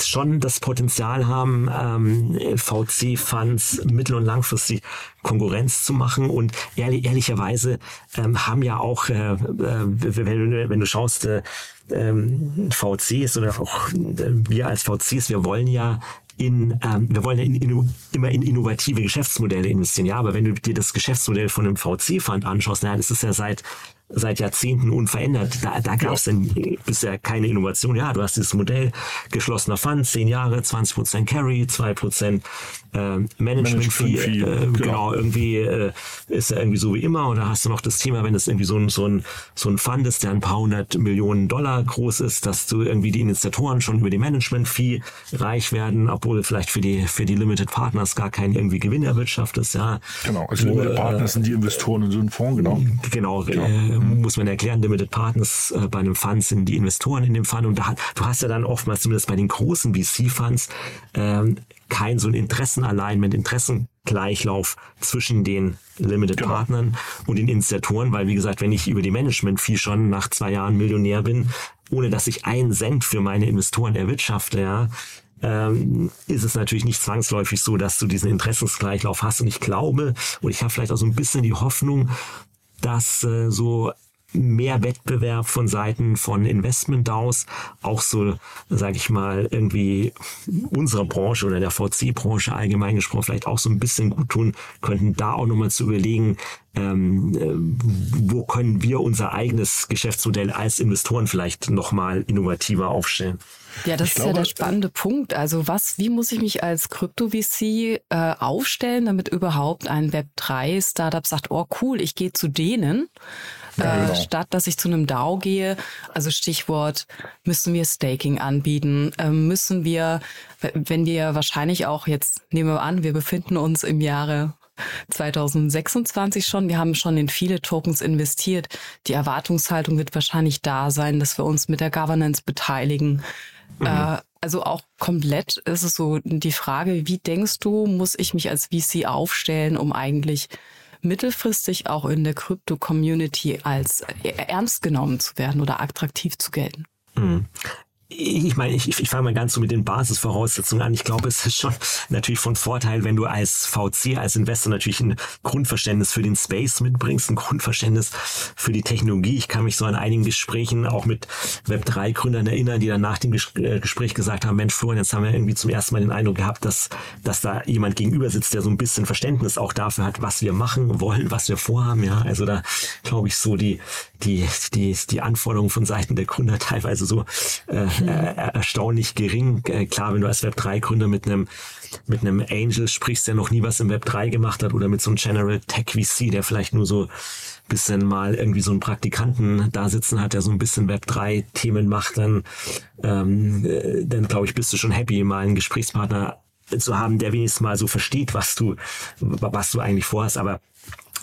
schon das Potenzial haben, ähm, VC-Funds mittel- und langfristig Konkurrenz zu machen. Und ehrlich, ehrlicherweise ähm, haben ja auch, äh, äh, wenn, du, wenn du schaust, äh, ähm, VCs oder auch äh, wir als VCs, wir wollen ja in, ähm, wir wollen ja in, in, immer in innovative Geschäftsmodelle investieren. Ja, aber wenn du dir das Geschäftsmodell von einem VC-Fund anschaust, naja, das ist ja seit seit Jahrzehnten unverändert. Da, da gab es ja. dann bisher keine Innovation. Ja, du hast dieses Modell geschlossener Fund, zehn Jahre, 20 Prozent Carry, zwei Prozent äh, Management Fee, äh, genau. genau. irgendwie äh, ist ja irgendwie so wie immer. Und da hast du noch das Thema, wenn es irgendwie so ein, so ein, so ein Fund ist, der ein paar hundert Millionen Dollar groß ist, dass du irgendwie die Initiatoren schon über die Management Fee reich werden, obwohl vielleicht für die, für die Limited Partners gar kein irgendwie Gewinn erwirtschaftet, ja. Genau, also Limited Partners sind die Investoren in so einem Fonds, genau. Genau, genau. Äh, muss man erklären, Limited Partners äh, bei einem Fund sind die Investoren in dem Fund und da, du hast ja dann oftmals zumindest bei den großen VC-Funds ähm, kein so ein Interessenalignment, Interessengleichlauf zwischen den Limited genau. Partnern und den Initiatoren, weil wie gesagt, wenn ich über die Management-Fee schon nach zwei Jahren Millionär bin, ohne dass ich einen Cent für meine Investoren erwirtschafte, ja, ähm, ist es natürlich nicht zwangsläufig so, dass du diesen Interessensgleichlauf hast. Und ich glaube, und ich habe vielleicht auch so ein bisschen die Hoffnung, dass äh, so mehr Wettbewerb von Seiten von Investment-DAOs auch so, sage ich mal, irgendwie unserer Branche oder der VC-Branche allgemein gesprochen vielleicht auch so ein bisschen gut tun könnten, da auch nochmal zu überlegen, ähm, äh, wo können wir unser eigenes Geschäftsmodell als Investoren vielleicht nochmal innovativer aufstellen. Ja, das ich ist glaube, ja der spannende Punkt. Also was, wie muss ich mich als Krypto-VC äh, aufstellen, damit überhaupt ein Web3-Startup sagt, oh cool, ich gehe zu denen ja, genau. statt dass ich zu einem DAO gehe. Also Stichwort, müssen wir Staking anbieten? Ähm, müssen wir, wenn wir wahrscheinlich auch jetzt, nehmen wir an, wir befinden uns im Jahre 2026 schon. Wir haben schon in viele Tokens investiert. Die Erwartungshaltung wird wahrscheinlich da sein, dass wir uns mit der Governance beteiligen. Mhm. Äh, also auch komplett ist es so die Frage, wie denkst du, muss ich mich als VC aufstellen, um eigentlich mittelfristig auch in der Krypto-Community als ernst genommen zu werden oder attraktiv zu gelten? Mhm. Ich meine, ich, ich fange mal ganz so mit den Basisvoraussetzungen an. Ich glaube, es ist schon natürlich von Vorteil, wenn du als VC, als Investor natürlich ein Grundverständnis für den Space mitbringst, ein Grundverständnis für die Technologie. Ich kann mich so an einigen Gesprächen auch mit Web3-Gründern erinnern, die dann nach dem äh, Gespräch gesagt haben, Mensch, Florian, jetzt haben wir irgendwie zum ersten Mal den Eindruck gehabt, dass, dass da jemand gegenüber sitzt, der so ein bisschen Verständnis auch dafür hat, was wir machen wollen, was wir vorhaben. Ja, also da glaube ich so die, die, die, die Anforderungen von Seiten der Gründer teilweise so äh, äh, erstaunlich gering. Äh, klar, wenn du als Web3-Gründer mit einem mit einem Angel sprichst, der noch nie was im Web 3 gemacht hat oder mit so einem General Tech VC, der vielleicht nur so bisschen mal irgendwie so einen Praktikanten da sitzen hat, der so ein bisschen Web 3 Themen macht, dann, ähm, äh, dann glaube ich, bist du schon happy, mal einen Gesprächspartner zu haben, der wenigstens mal so versteht, was du, was du eigentlich vorhast. Aber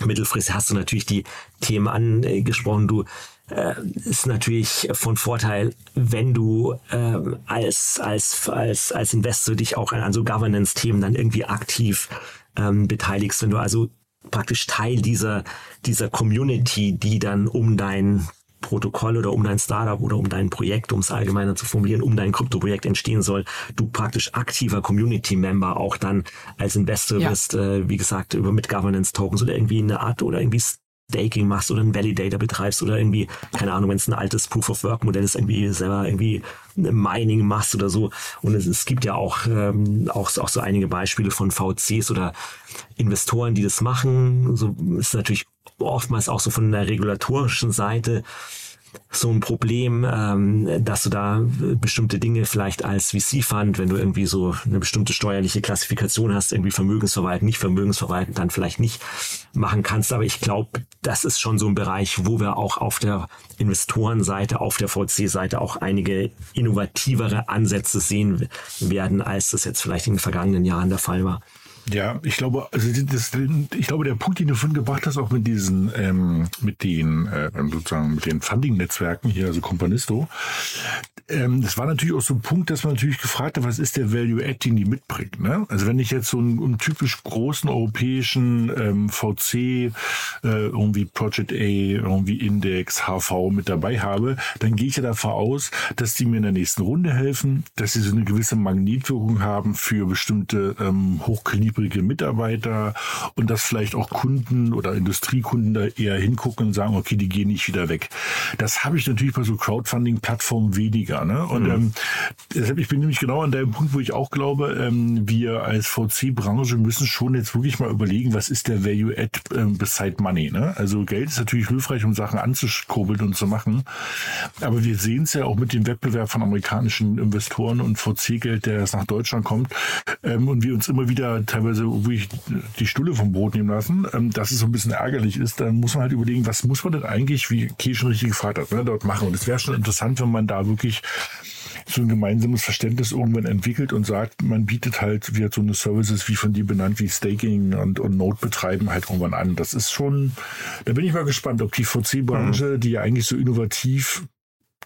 mittelfristig hast du natürlich die Themen angesprochen. Du äh, ist natürlich von Vorteil, wenn du äh, als, als, als, als Investor dich auch an, an so Governance-Themen dann irgendwie aktiv ähm, beteiligst, wenn du also praktisch Teil dieser, dieser Community, die dann um dein Protokoll oder um dein Startup oder um dein Projekt, um es allgemeiner zu formulieren, um dein Kryptoprojekt entstehen soll, du praktisch aktiver Community-Member auch dann als Investor ja. bist, äh, wie gesagt, über mit Governance-Tokens oder irgendwie eine Art oder irgendwie Staking machst oder einen Validator betreibst oder irgendwie, keine Ahnung, wenn es ein altes Proof-of-Work-Modell ist, irgendwie selber irgendwie Mining machst oder so. Und es, es gibt ja auch, ähm, auch, auch so einige Beispiele von VCs oder Investoren, die das machen. So ist natürlich oftmals auch so von der regulatorischen Seite so ein Problem, ähm, dass du da bestimmte Dinge vielleicht als VC-Fund, wenn du irgendwie so eine bestimmte steuerliche Klassifikation hast, irgendwie Vermögensverwalten, nicht Vermögensverwalten, dann vielleicht nicht machen kannst. Aber ich glaube, das ist schon so ein Bereich, wo wir auch auf der Investorenseite, auf der VC-Seite auch einige innovativere Ansätze sehen werden, als das jetzt vielleicht in den vergangenen Jahren der Fall war. Ja, ich glaube, also das, ich glaube, der Punkt, den du vorhin gebracht hast, auch mit diesen, ähm, mit den äh, sozusagen mit den Funding-Netzwerken hier, also Companisto, ähm, das war natürlich auch so ein Punkt, dass man natürlich gefragt hat, was ist der Value-Add, den die mitbringt. Ne? Also wenn ich jetzt so einen, einen typisch großen europäischen ähm, VC, äh, irgendwie Project A, irgendwie Index, HV mit dabei habe, dann gehe ich ja davon aus, dass die mir in der nächsten Runde helfen, dass sie so eine gewisse Magnetwirkung haben für bestimmte ähm, hochkalibrige Mitarbeiter und dass vielleicht auch Kunden oder Industriekunden da eher hingucken und sagen, okay, die gehen nicht wieder weg. Das habe ich natürlich bei so Crowdfunding-Plattformen weniger weniger. Ne? Und mhm. ähm, deshalb, ich bin nämlich genau an dem Punkt, wo ich auch glaube, ähm, wir als VC-Branche müssen schon jetzt wirklich mal überlegen, was ist der Value-Add ähm, beside Money. Ne? Also Geld ist natürlich hilfreich, um Sachen anzukurbeln und zu machen. Aber wir sehen es ja auch mit dem Wettbewerb von amerikanischen Investoren und VC-Geld, der jetzt nach Deutschland kommt ähm, und wir uns immer wieder teilweise wirklich die Stulle vom Brot nehmen lassen, ähm, dass es so ein bisschen ärgerlich ist, dann muss man halt überlegen, was muss man denn eigentlich, wie Key schon richtig gefragt hat, ne, dort machen. Und es wäre schon interessant, wenn man da wirklich so ein gemeinsames Verständnis irgendwann entwickelt und sagt, man bietet halt wie so eine Services wie von dir benannt, wie Staking und, und Node betreiben halt irgendwann an. Das ist schon, da bin ich mal gespannt, ob die VC-Branche, mhm. die ja eigentlich so innovativ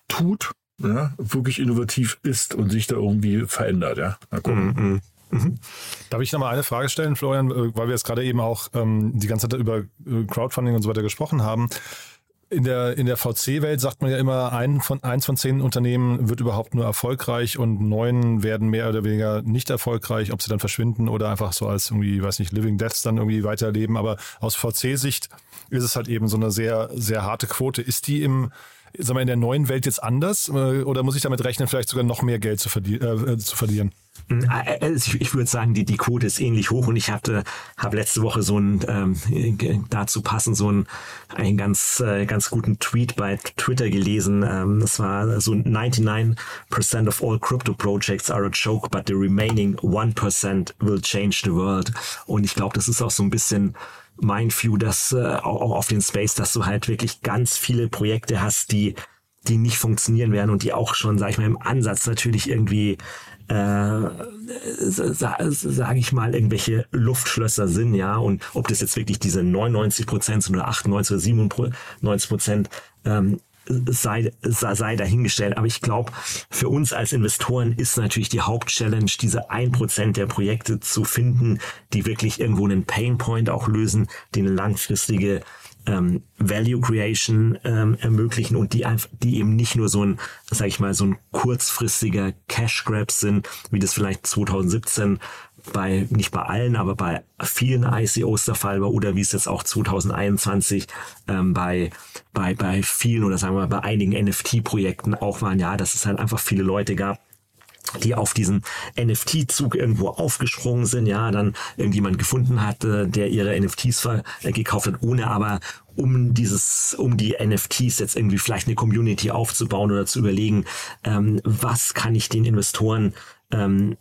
tut, ja, wirklich innovativ ist und sich da irgendwie verändert, ja. Mal gucken. Mhm. Mhm. Darf ich nochmal eine Frage stellen, Florian, äh, weil wir jetzt gerade eben auch ähm, die ganze Zeit über äh, Crowdfunding und so weiter gesprochen haben in der, in der VC-Welt sagt man ja immer, ein von, eins von zehn Unternehmen wird überhaupt nur erfolgreich und neun werden mehr oder weniger nicht erfolgreich, ob sie dann verschwinden oder einfach so als irgendwie, weiß nicht, Living Deaths dann irgendwie weiterleben. Aber aus VC-Sicht ist es halt eben so eine sehr, sehr harte Quote. Ist die im, sag mal, in der neuen Welt jetzt anders äh, oder muss ich damit rechnen, vielleicht sogar noch mehr Geld zu, verdien äh, zu verlieren? Hm, also ich würde sagen, die, die Quote ist ähnlich hoch und ich hatte habe letzte Woche so einen ähm, dazu passend so einen, einen ganz äh, ganz guten Tweet bei Twitter gelesen. Ähm, das war so 99% of all crypto projects are a joke, but the remaining 1% will change the world. Und ich glaube, das ist auch so ein bisschen mein View, dass äh, auch auf den Space, dass du halt wirklich ganz viele Projekte hast, die die nicht funktionieren werden und die auch schon, sag ich mal, im Ansatz natürlich irgendwie äh, sage ich mal, irgendwelche Luftschlösser sind, ja, und ob das jetzt wirklich diese 99 Prozent sind oder 98 oder 97 Prozent, ähm, sei, sei dahingestellt. Aber ich glaube, für uns als Investoren ist natürlich die Hauptchallenge, diese ein Prozent der Projekte zu finden, die wirklich irgendwo einen Painpoint auch lösen, die eine langfristige ähm, Value Creation ähm, ermöglichen und die einfach, die eben nicht nur so ein, sag ich mal, so ein kurzfristiger Cash Grab sind, wie das vielleicht 2017 bei, nicht bei allen, aber bei vielen ICOs der Fall war oder wie es jetzt auch 2021 ähm, bei, bei, bei vielen oder sagen wir mal bei einigen NFT-Projekten auch waren, ja, dass es halt einfach viele Leute gab, die auf diesen NFT-Zug irgendwo aufgesprungen sind, ja, dann irgendjemand gefunden hatte, der ihre NFTs äh, gekauft hat, ohne aber um dieses, um die NFTs jetzt irgendwie vielleicht eine Community aufzubauen oder zu überlegen, ähm, was kann ich den Investoren ähm,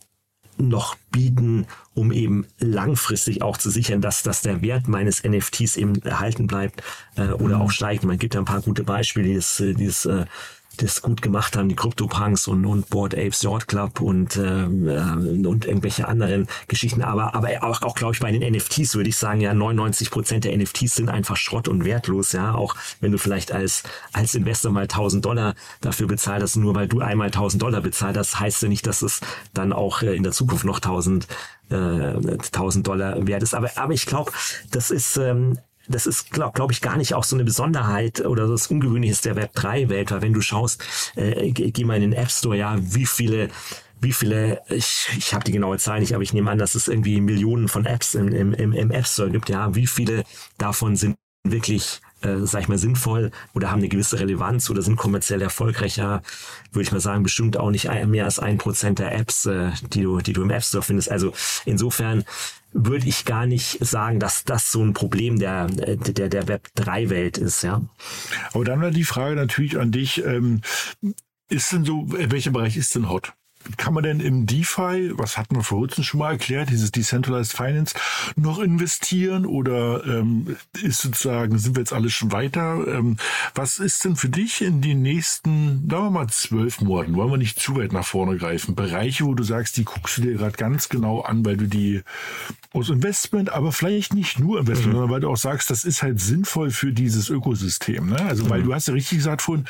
noch bieten, um eben langfristig auch zu sichern, dass, dass der Wert meines NFTs eben erhalten bleibt äh, oder mhm. auch steigt. Man gibt ja ein paar gute Beispiele, dieses, äh, dieses äh, das gut gemacht haben, die CryptoPunks und, und Board Apes Yacht Club und, äh, und irgendwelche anderen Geschichten. Aber, aber auch, auch glaube ich, bei den NFTs würde ich sagen, ja, 99 Prozent der NFTs sind einfach Schrott und wertlos. Ja, auch wenn du vielleicht als, als Investor mal 1000 Dollar dafür bezahlt hast, nur weil du einmal 1000 Dollar bezahlt hast, heißt ja nicht, dass es dann auch äh, in der Zukunft noch 1000 äh, 1000 Dollar wert ist. Aber, aber ich glaube, das ist ähm, das ist, glaube glaub ich, gar nicht auch so eine Besonderheit oder das Ungewöhnliches der Web3-Welt, weil wenn du schaust, äh, geh mal in den App Store, ja, wie viele wie viele, ich, ich habe die genaue Zahl nicht, aber ich nehme an, dass es irgendwie Millionen von Apps im, im, im App Store gibt, ja, wie viele davon sind wirklich äh, sag ich mal, sinnvoll oder haben eine gewisse Relevanz oder sind kommerziell erfolgreicher, würde ich mal sagen, bestimmt auch nicht mehr als ein Prozent der Apps, äh, die du, die du im App Store findest. Also insofern würde ich gar nicht sagen, dass das so ein Problem der, der, der Web3-Welt ist, ja. Aber dann war die Frage natürlich an dich, ähm, ist denn so, welcher Bereich ist denn hot? Kann man denn im DeFi, was hatten wir vor kurzem schon mal erklärt, dieses Decentralized Finance, noch investieren oder ähm, ist sozusagen, sind wir jetzt alle schon weiter? Ähm, was ist denn für dich in den nächsten, sagen wir mal, zwölf Monaten, wollen wir nicht zu weit nach vorne greifen, Bereiche, wo du sagst, die guckst du dir gerade ganz genau an, weil du die aus Investment, aber vielleicht nicht nur Investment, mhm. sondern weil du auch sagst, das ist halt sinnvoll für dieses Ökosystem. Ne? Also, mhm. weil du hast ja richtig gesagt vorhin,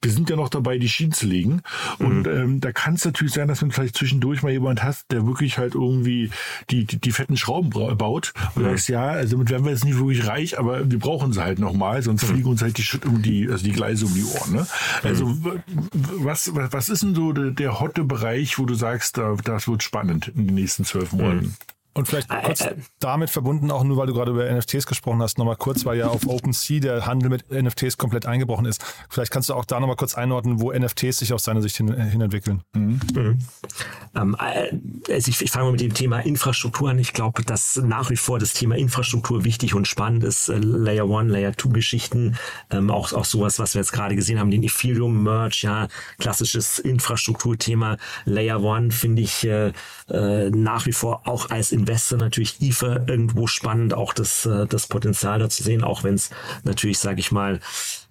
wir sind ja noch dabei, die Schienen zu legen und mhm. ähm, da kann es natürlich sein, dass man vielleicht zwischendurch mal jemand hast, der wirklich halt irgendwie die, die, die fetten Schrauben baut und mhm. sagst, ja, also damit werden wir jetzt nicht wirklich reich, aber wir brauchen sie halt nochmal, sonst fliegen uns halt die um die, also die Gleise um die Ohren. Ne? Also mhm. was, was ist denn so der, der hotte Bereich, wo du sagst, da, das wird spannend in den nächsten zwölf Monaten? Mhm. Und vielleicht äh, kurz äh, damit verbunden, auch nur weil du gerade über NFTs gesprochen hast, nochmal kurz, weil ja auf OpenSea der Handel mit NFTs komplett eingebrochen ist. Vielleicht kannst du auch da nochmal kurz einordnen, wo NFTs sich aus deiner Sicht hin, hin entwickeln. Mhm. Mhm. Ähm, äh, also ich, ich fange mal mit dem Thema Infrastruktur an. Ich glaube, dass nach wie vor das Thema Infrastruktur wichtig und spannend ist. Äh, Layer 1, Layer 2 Geschichten, ähm, auch, auch sowas, was wir jetzt gerade gesehen haben, den Ethereum Merge, ja, klassisches Infrastrukturthema. Layer 1 finde ich äh, äh, nach wie vor auch als Investor natürlich Ether irgendwo spannend, auch das, äh, das Potenzial da zu sehen, auch wenn es natürlich, sage ich mal,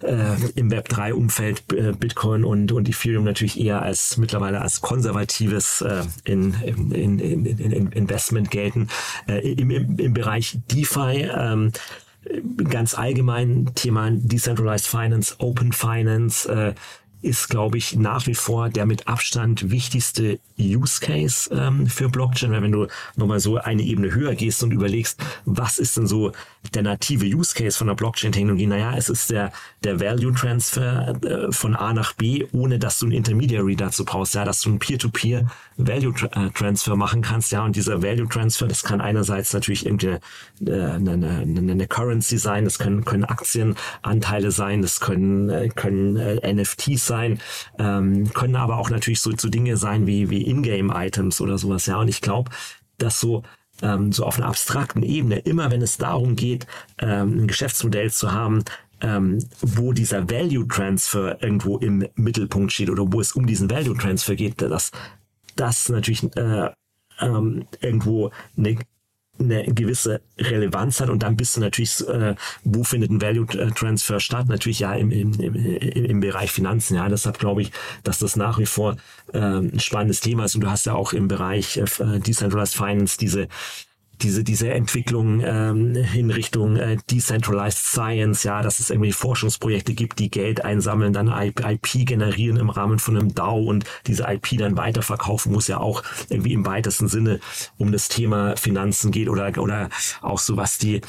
äh, im Web3-Umfeld äh, Bitcoin und, und Ethereum natürlich eher als mittlerweile als konservatives äh, in, in, in, in, in Investment gelten. Äh, im, im, Im Bereich DeFi ähm, ganz allgemein Thema Decentralized Finance, Open Finance, äh, ist, glaube ich, nach wie vor der mit Abstand wichtigste Use Case ähm, für Blockchain. Weil wenn du nochmal so eine Ebene höher gehst und überlegst, was ist denn so der native Use Case von der Blockchain-Technologie? Naja, es ist der, der Value Transfer äh, von A nach B, ohne dass du ein Intermediary dazu brauchst, ja, dass du ein Peer-to-Peer Value äh, Transfer machen kannst, ja, und dieser Value Transfer, das kann einerseits natürlich irgendeine äh, eine, eine, eine Currency sein, das können, können Aktienanteile sein, das können, äh, können äh, NFTs sein, ähm, können aber auch natürlich so, so Dinge sein wie, wie Ingame-Items oder sowas, ja. Und ich glaube, dass so ähm, so auf einer abstrakten Ebene, immer wenn es darum geht, ähm, ein Geschäftsmodell zu haben, ähm, wo dieser Value Transfer irgendwo im Mittelpunkt steht oder wo es um diesen Value Transfer geht, dass das natürlich äh, ähm, irgendwo eine eine gewisse Relevanz hat und dann bist du natürlich, äh, wo findet ein Value Transfer statt? Natürlich ja im, im, im, im Bereich Finanzen. Ja, deshalb glaube ich, dass das nach wie vor äh, ein spannendes Thema ist und du hast ja auch im Bereich äh, Decentralized Finance diese diese, diese Entwicklung ähm, in Richtung äh, Decentralized Science, ja, dass es irgendwie Forschungsprojekte gibt, die Geld einsammeln, dann IP generieren im Rahmen von einem DAO und diese IP dann weiterverkaufen, muss ja auch irgendwie im weitesten Sinne um das Thema Finanzen geht oder, oder auch so was die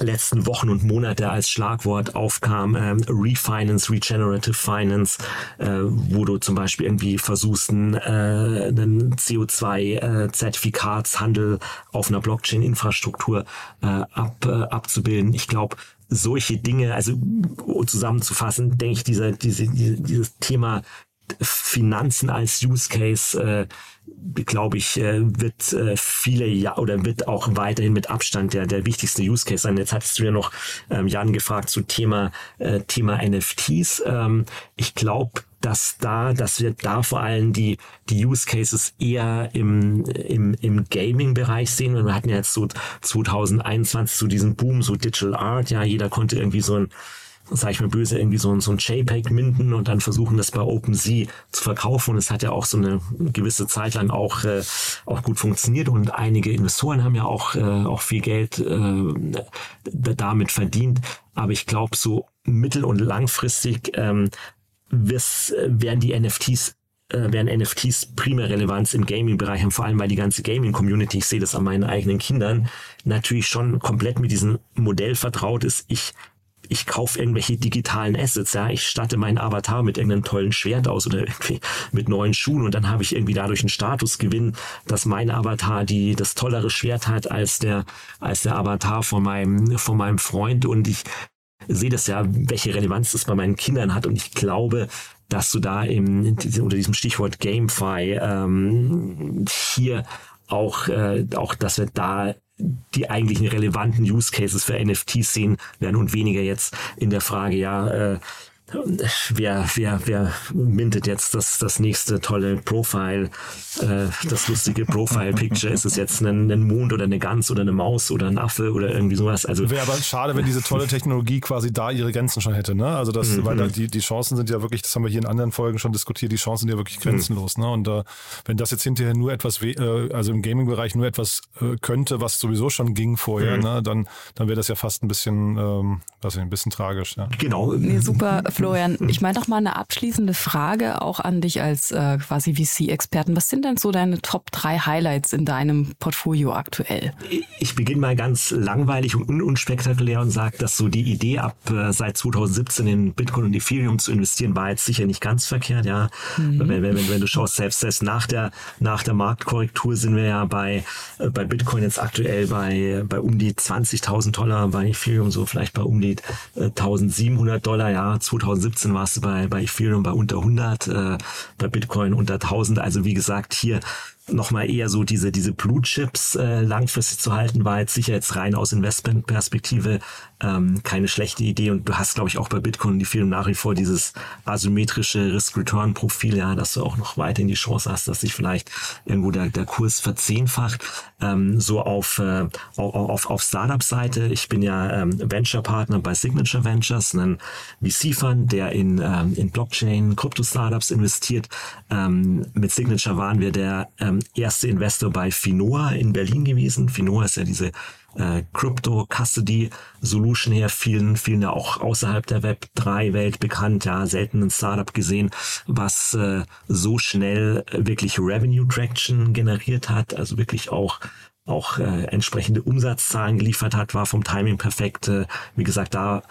letzten Wochen und Monate als Schlagwort aufkam, ähm, Refinance, Regenerative Finance, äh, wo du zum Beispiel irgendwie versuchst, einen, äh, einen CO2-Zertifikatshandel äh, auf einer Blockchain-Infrastruktur äh, ab, äh, abzubilden. Ich glaube, solche Dinge, also zusammenzufassen, denke ich, dieser, diese, dieses Thema Finanzen als Use Case, äh, glaube ich, äh, wird äh, viele ja oder wird auch weiterhin mit Abstand der der wichtigste Use Case sein. Jetzt hattest du ja noch ähm, Jan gefragt zu Thema äh, Thema NFTs. Ähm, ich glaube, dass da, dass wir da vor allem die, die Use Cases eher im, im, im Gaming-Bereich sehen. Und wir hatten ja jetzt so 2021 so diesen Boom, so Digital Art, ja, jeder konnte irgendwie so ein sag ich mal böse, irgendwie so, so ein JPEG minden und dann versuchen, das bei OpenSea zu verkaufen. Und es hat ja auch so eine gewisse Zeit lang auch, äh, auch gut funktioniert und einige Investoren haben ja auch, äh, auch viel Geld äh, damit verdient. Aber ich glaube, so mittel- und langfristig ähm, wir's, werden die NFTs äh, werden NFTs primär Relevanz im Gaming-Bereich haben, vor allem weil die ganze Gaming-Community, ich sehe das an meinen eigenen Kindern, natürlich schon komplett mit diesem Modell vertraut ist. Ich ich kaufe irgendwelche digitalen Assets, ja, ich statte meinen Avatar mit irgendeinem tollen Schwert aus oder irgendwie mit neuen Schuhen und dann habe ich irgendwie dadurch einen Statusgewinn, dass mein Avatar die das tollere Schwert hat als der als der Avatar von meinem von meinem Freund. Und ich sehe das ja, welche Relevanz das bei meinen Kindern hat. Und ich glaube, dass du da im, unter diesem Stichwort GameFi ähm, hier auch, äh, auch, dass wir da die eigentlichen relevanten Use Cases für NFTs sehen werden und weniger jetzt in der Frage, ja, äh, wer, wer, wer mintet jetzt das, das nächste tolle Profile, äh, das lustige Profile-Picture? Ist es jetzt ein, ein Mond oder eine Gans oder eine Maus oder ein Affe oder irgendwie sowas? Also wäre aber schade, wenn diese tolle Technologie quasi da ihre Grenzen schon hätte, ne? Also das, mhm. weil da die, die Chancen sind ja wirklich, das haben wir hier in anderen Folgen schon diskutiert, die Chancen sind ja wirklich grenzenlos, mhm. ne? Und äh, wenn das jetzt hinterher nur etwas, äh, also im Gaming-Bereich nur etwas äh, könnte, was sowieso schon ging vorher, mhm. ne? Dann, dann wäre das ja fast ein bisschen, ähm, was ein bisschen tragisch, ja. Genau. Nee, super Florian, ich meine doch mal eine abschließende Frage auch an dich als äh, quasi VC-Experten. Was sind denn so deine Top 3 Highlights in deinem Portfolio aktuell? Ich beginne mal ganz langweilig und unspektakulär und sage, dass so die Idee ab äh, seit 2017 in Bitcoin und Ethereum zu investieren war jetzt sicher nicht ganz verkehrt. Ja, mhm. wenn, wenn, wenn, du schaust, selbst, selbst nach der nach der Marktkorrektur sind wir ja bei äh, bei Bitcoin jetzt aktuell bei bei um die 20.000 Dollar, bei Ethereum so vielleicht bei um die äh, 1.700 Dollar. Ja, 2017 dann warst du bei, bei Ethereum bei unter 100, äh, bei Bitcoin unter 1000. Also wie gesagt, hier nochmal eher so diese, diese Blue Chips äh, langfristig zu halten, war jetzt sicher jetzt rein aus Investmentperspektive ähm, keine schlechte Idee. Und du hast, glaube ich, auch bei Bitcoin die vielen nach wie vor dieses asymmetrische Risk-Return-Profil, ja, dass du auch noch weiterhin die Chance hast, dass sich vielleicht irgendwo der, der Kurs verzehnfacht. Ähm, so auf, äh, auf, auf Startup-Seite. Ich bin ja ähm, Venture-Partner bei Signature Ventures, ein VC-Fund, der in, ähm, in Blockchain, Krypto-Startups investiert. Ähm, mit Signature waren wir der ähm, erste Investor bei Finoa in Berlin gewesen. Finoa ist ja diese äh, Crypto Custody Solution her, vielen, vielen ja auch außerhalb der Web 3 Welt bekannt, ja, selten ein Startup gesehen, was äh, so schnell wirklich Revenue Traction generiert hat, also wirklich auch auch äh, entsprechende Umsatzzahlen geliefert hat, war vom Timing perfekt. Äh, wie gesagt, da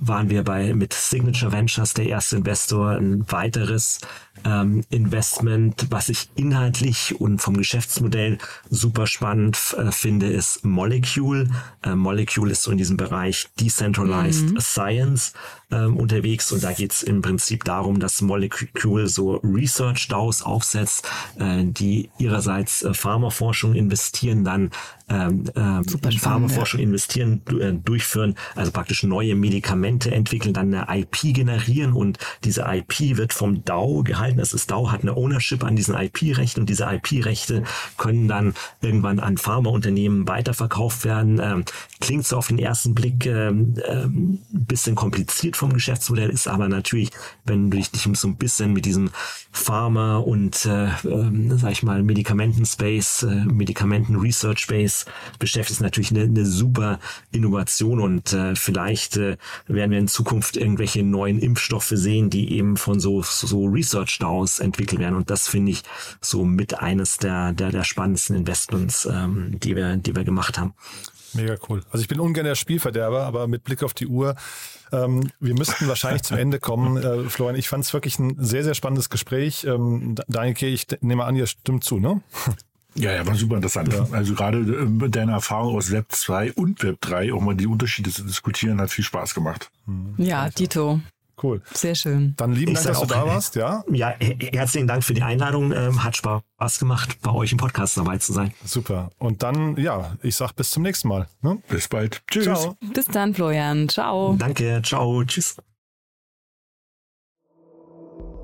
waren wir bei mit Signature Ventures der erste Investor. Ein weiteres ähm, Investment, was ich inhaltlich und vom Geschäftsmodell super spannend äh, finde, ist Molecule. Äh, Molecule ist so in diesem Bereich Decentralized mhm. Science ähm, unterwegs und da geht es im Prinzip darum, dass Molecule so Research-DAOs aufsetzt, äh, die ihrerseits äh, Pharmaforschung investieren, dann ähm, ähm, in Pharmaforschung ja. investieren, äh, durchführen, also praktisch neue Medikamente entwickeln, dann eine IP generieren und diese IP wird vom DAO gehalten. Das ist DAO hat eine Ownership an diesen IP-Rechten und diese IP-Rechte können dann irgendwann an Pharmaunternehmen weiterverkauft werden. Ähm, klingt so auf den ersten Blick ähm, ähm, bisschen kompliziert vom Geschäftsmodell, ist aber natürlich, wenn du dich so ein bisschen mit diesem Pharma und äh, äh, sag ich mal Medikamenten-Space, äh, Medikamenten-Research-Space das beschäftigt, ist natürlich eine, eine super Innovation und äh, vielleicht äh, werden wir in Zukunft irgendwelche neuen Impfstoffe sehen, die eben von so, so Research-DAOs entwickelt werden. Und das finde ich so mit eines der, der, der spannendsten Investments, ähm, die wir, die wir gemacht haben. Mega cool. Also ich bin ungern der Spielverderber, aber mit Blick auf die Uhr, ähm, wir müssten wahrscheinlich zum Ende kommen. Äh, Florian, ich fand es wirklich ein sehr, sehr spannendes Gespräch. Ähm, Daniel, ich nehme an, ihr stimmt zu, ne? Ja, ja, war super interessant. Ja. Also gerade äh, mit deiner Erfahrung aus Web 2 und Web 3, auch mal die Unterschiede zu diskutieren, hat viel Spaß gemacht. Ja, Dito. Cool. Sehr schön. Dann lieben Ich Dank, dass sag du auch, da warst, ja? Ja, her- herzlichen Dank für die Einladung. Ähm, hat Spaß gemacht, bei euch im Podcast dabei zu sein. Super. Und dann, ja, ich sag bis zum nächsten Mal. Ne? Bis bald. Tschüss. Ciao. Bis dann, Florian. Ciao. Danke, ciao, tschüss.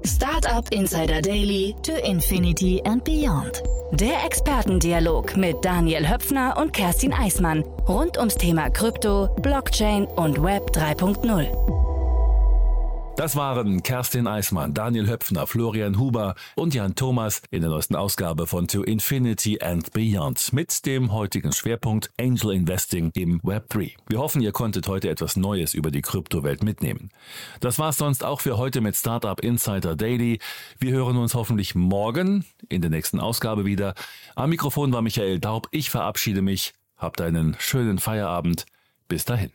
Startup Insider Daily to Infinity and Beyond. Der Expertendialog mit Daniel Höpfner und Kerstin Eismann rund ums Thema Krypto, Blockchain und Web 3.0. Das waren Kerstin Eismann, Daniel Höpfner, Florian Huber und Jan Thomas in der neuesten Ausgabe von To Infinity and Beyond mit dem heutigen Schwerpunkt Angel Investing im Web 3. Wir hoffen, ihr konntet heute etwas Neues über die Kryptowelt mitnehmen. Das war's sonst auch für heute mit Startup Insider Daily. Wir hören uns hoffentlich morgen in der nächsten Ausgabe wieder. Am Mikrofon war Michael Daub. Ich verabschiede mich. Habt einen schönen Feierabend. Bis dahin.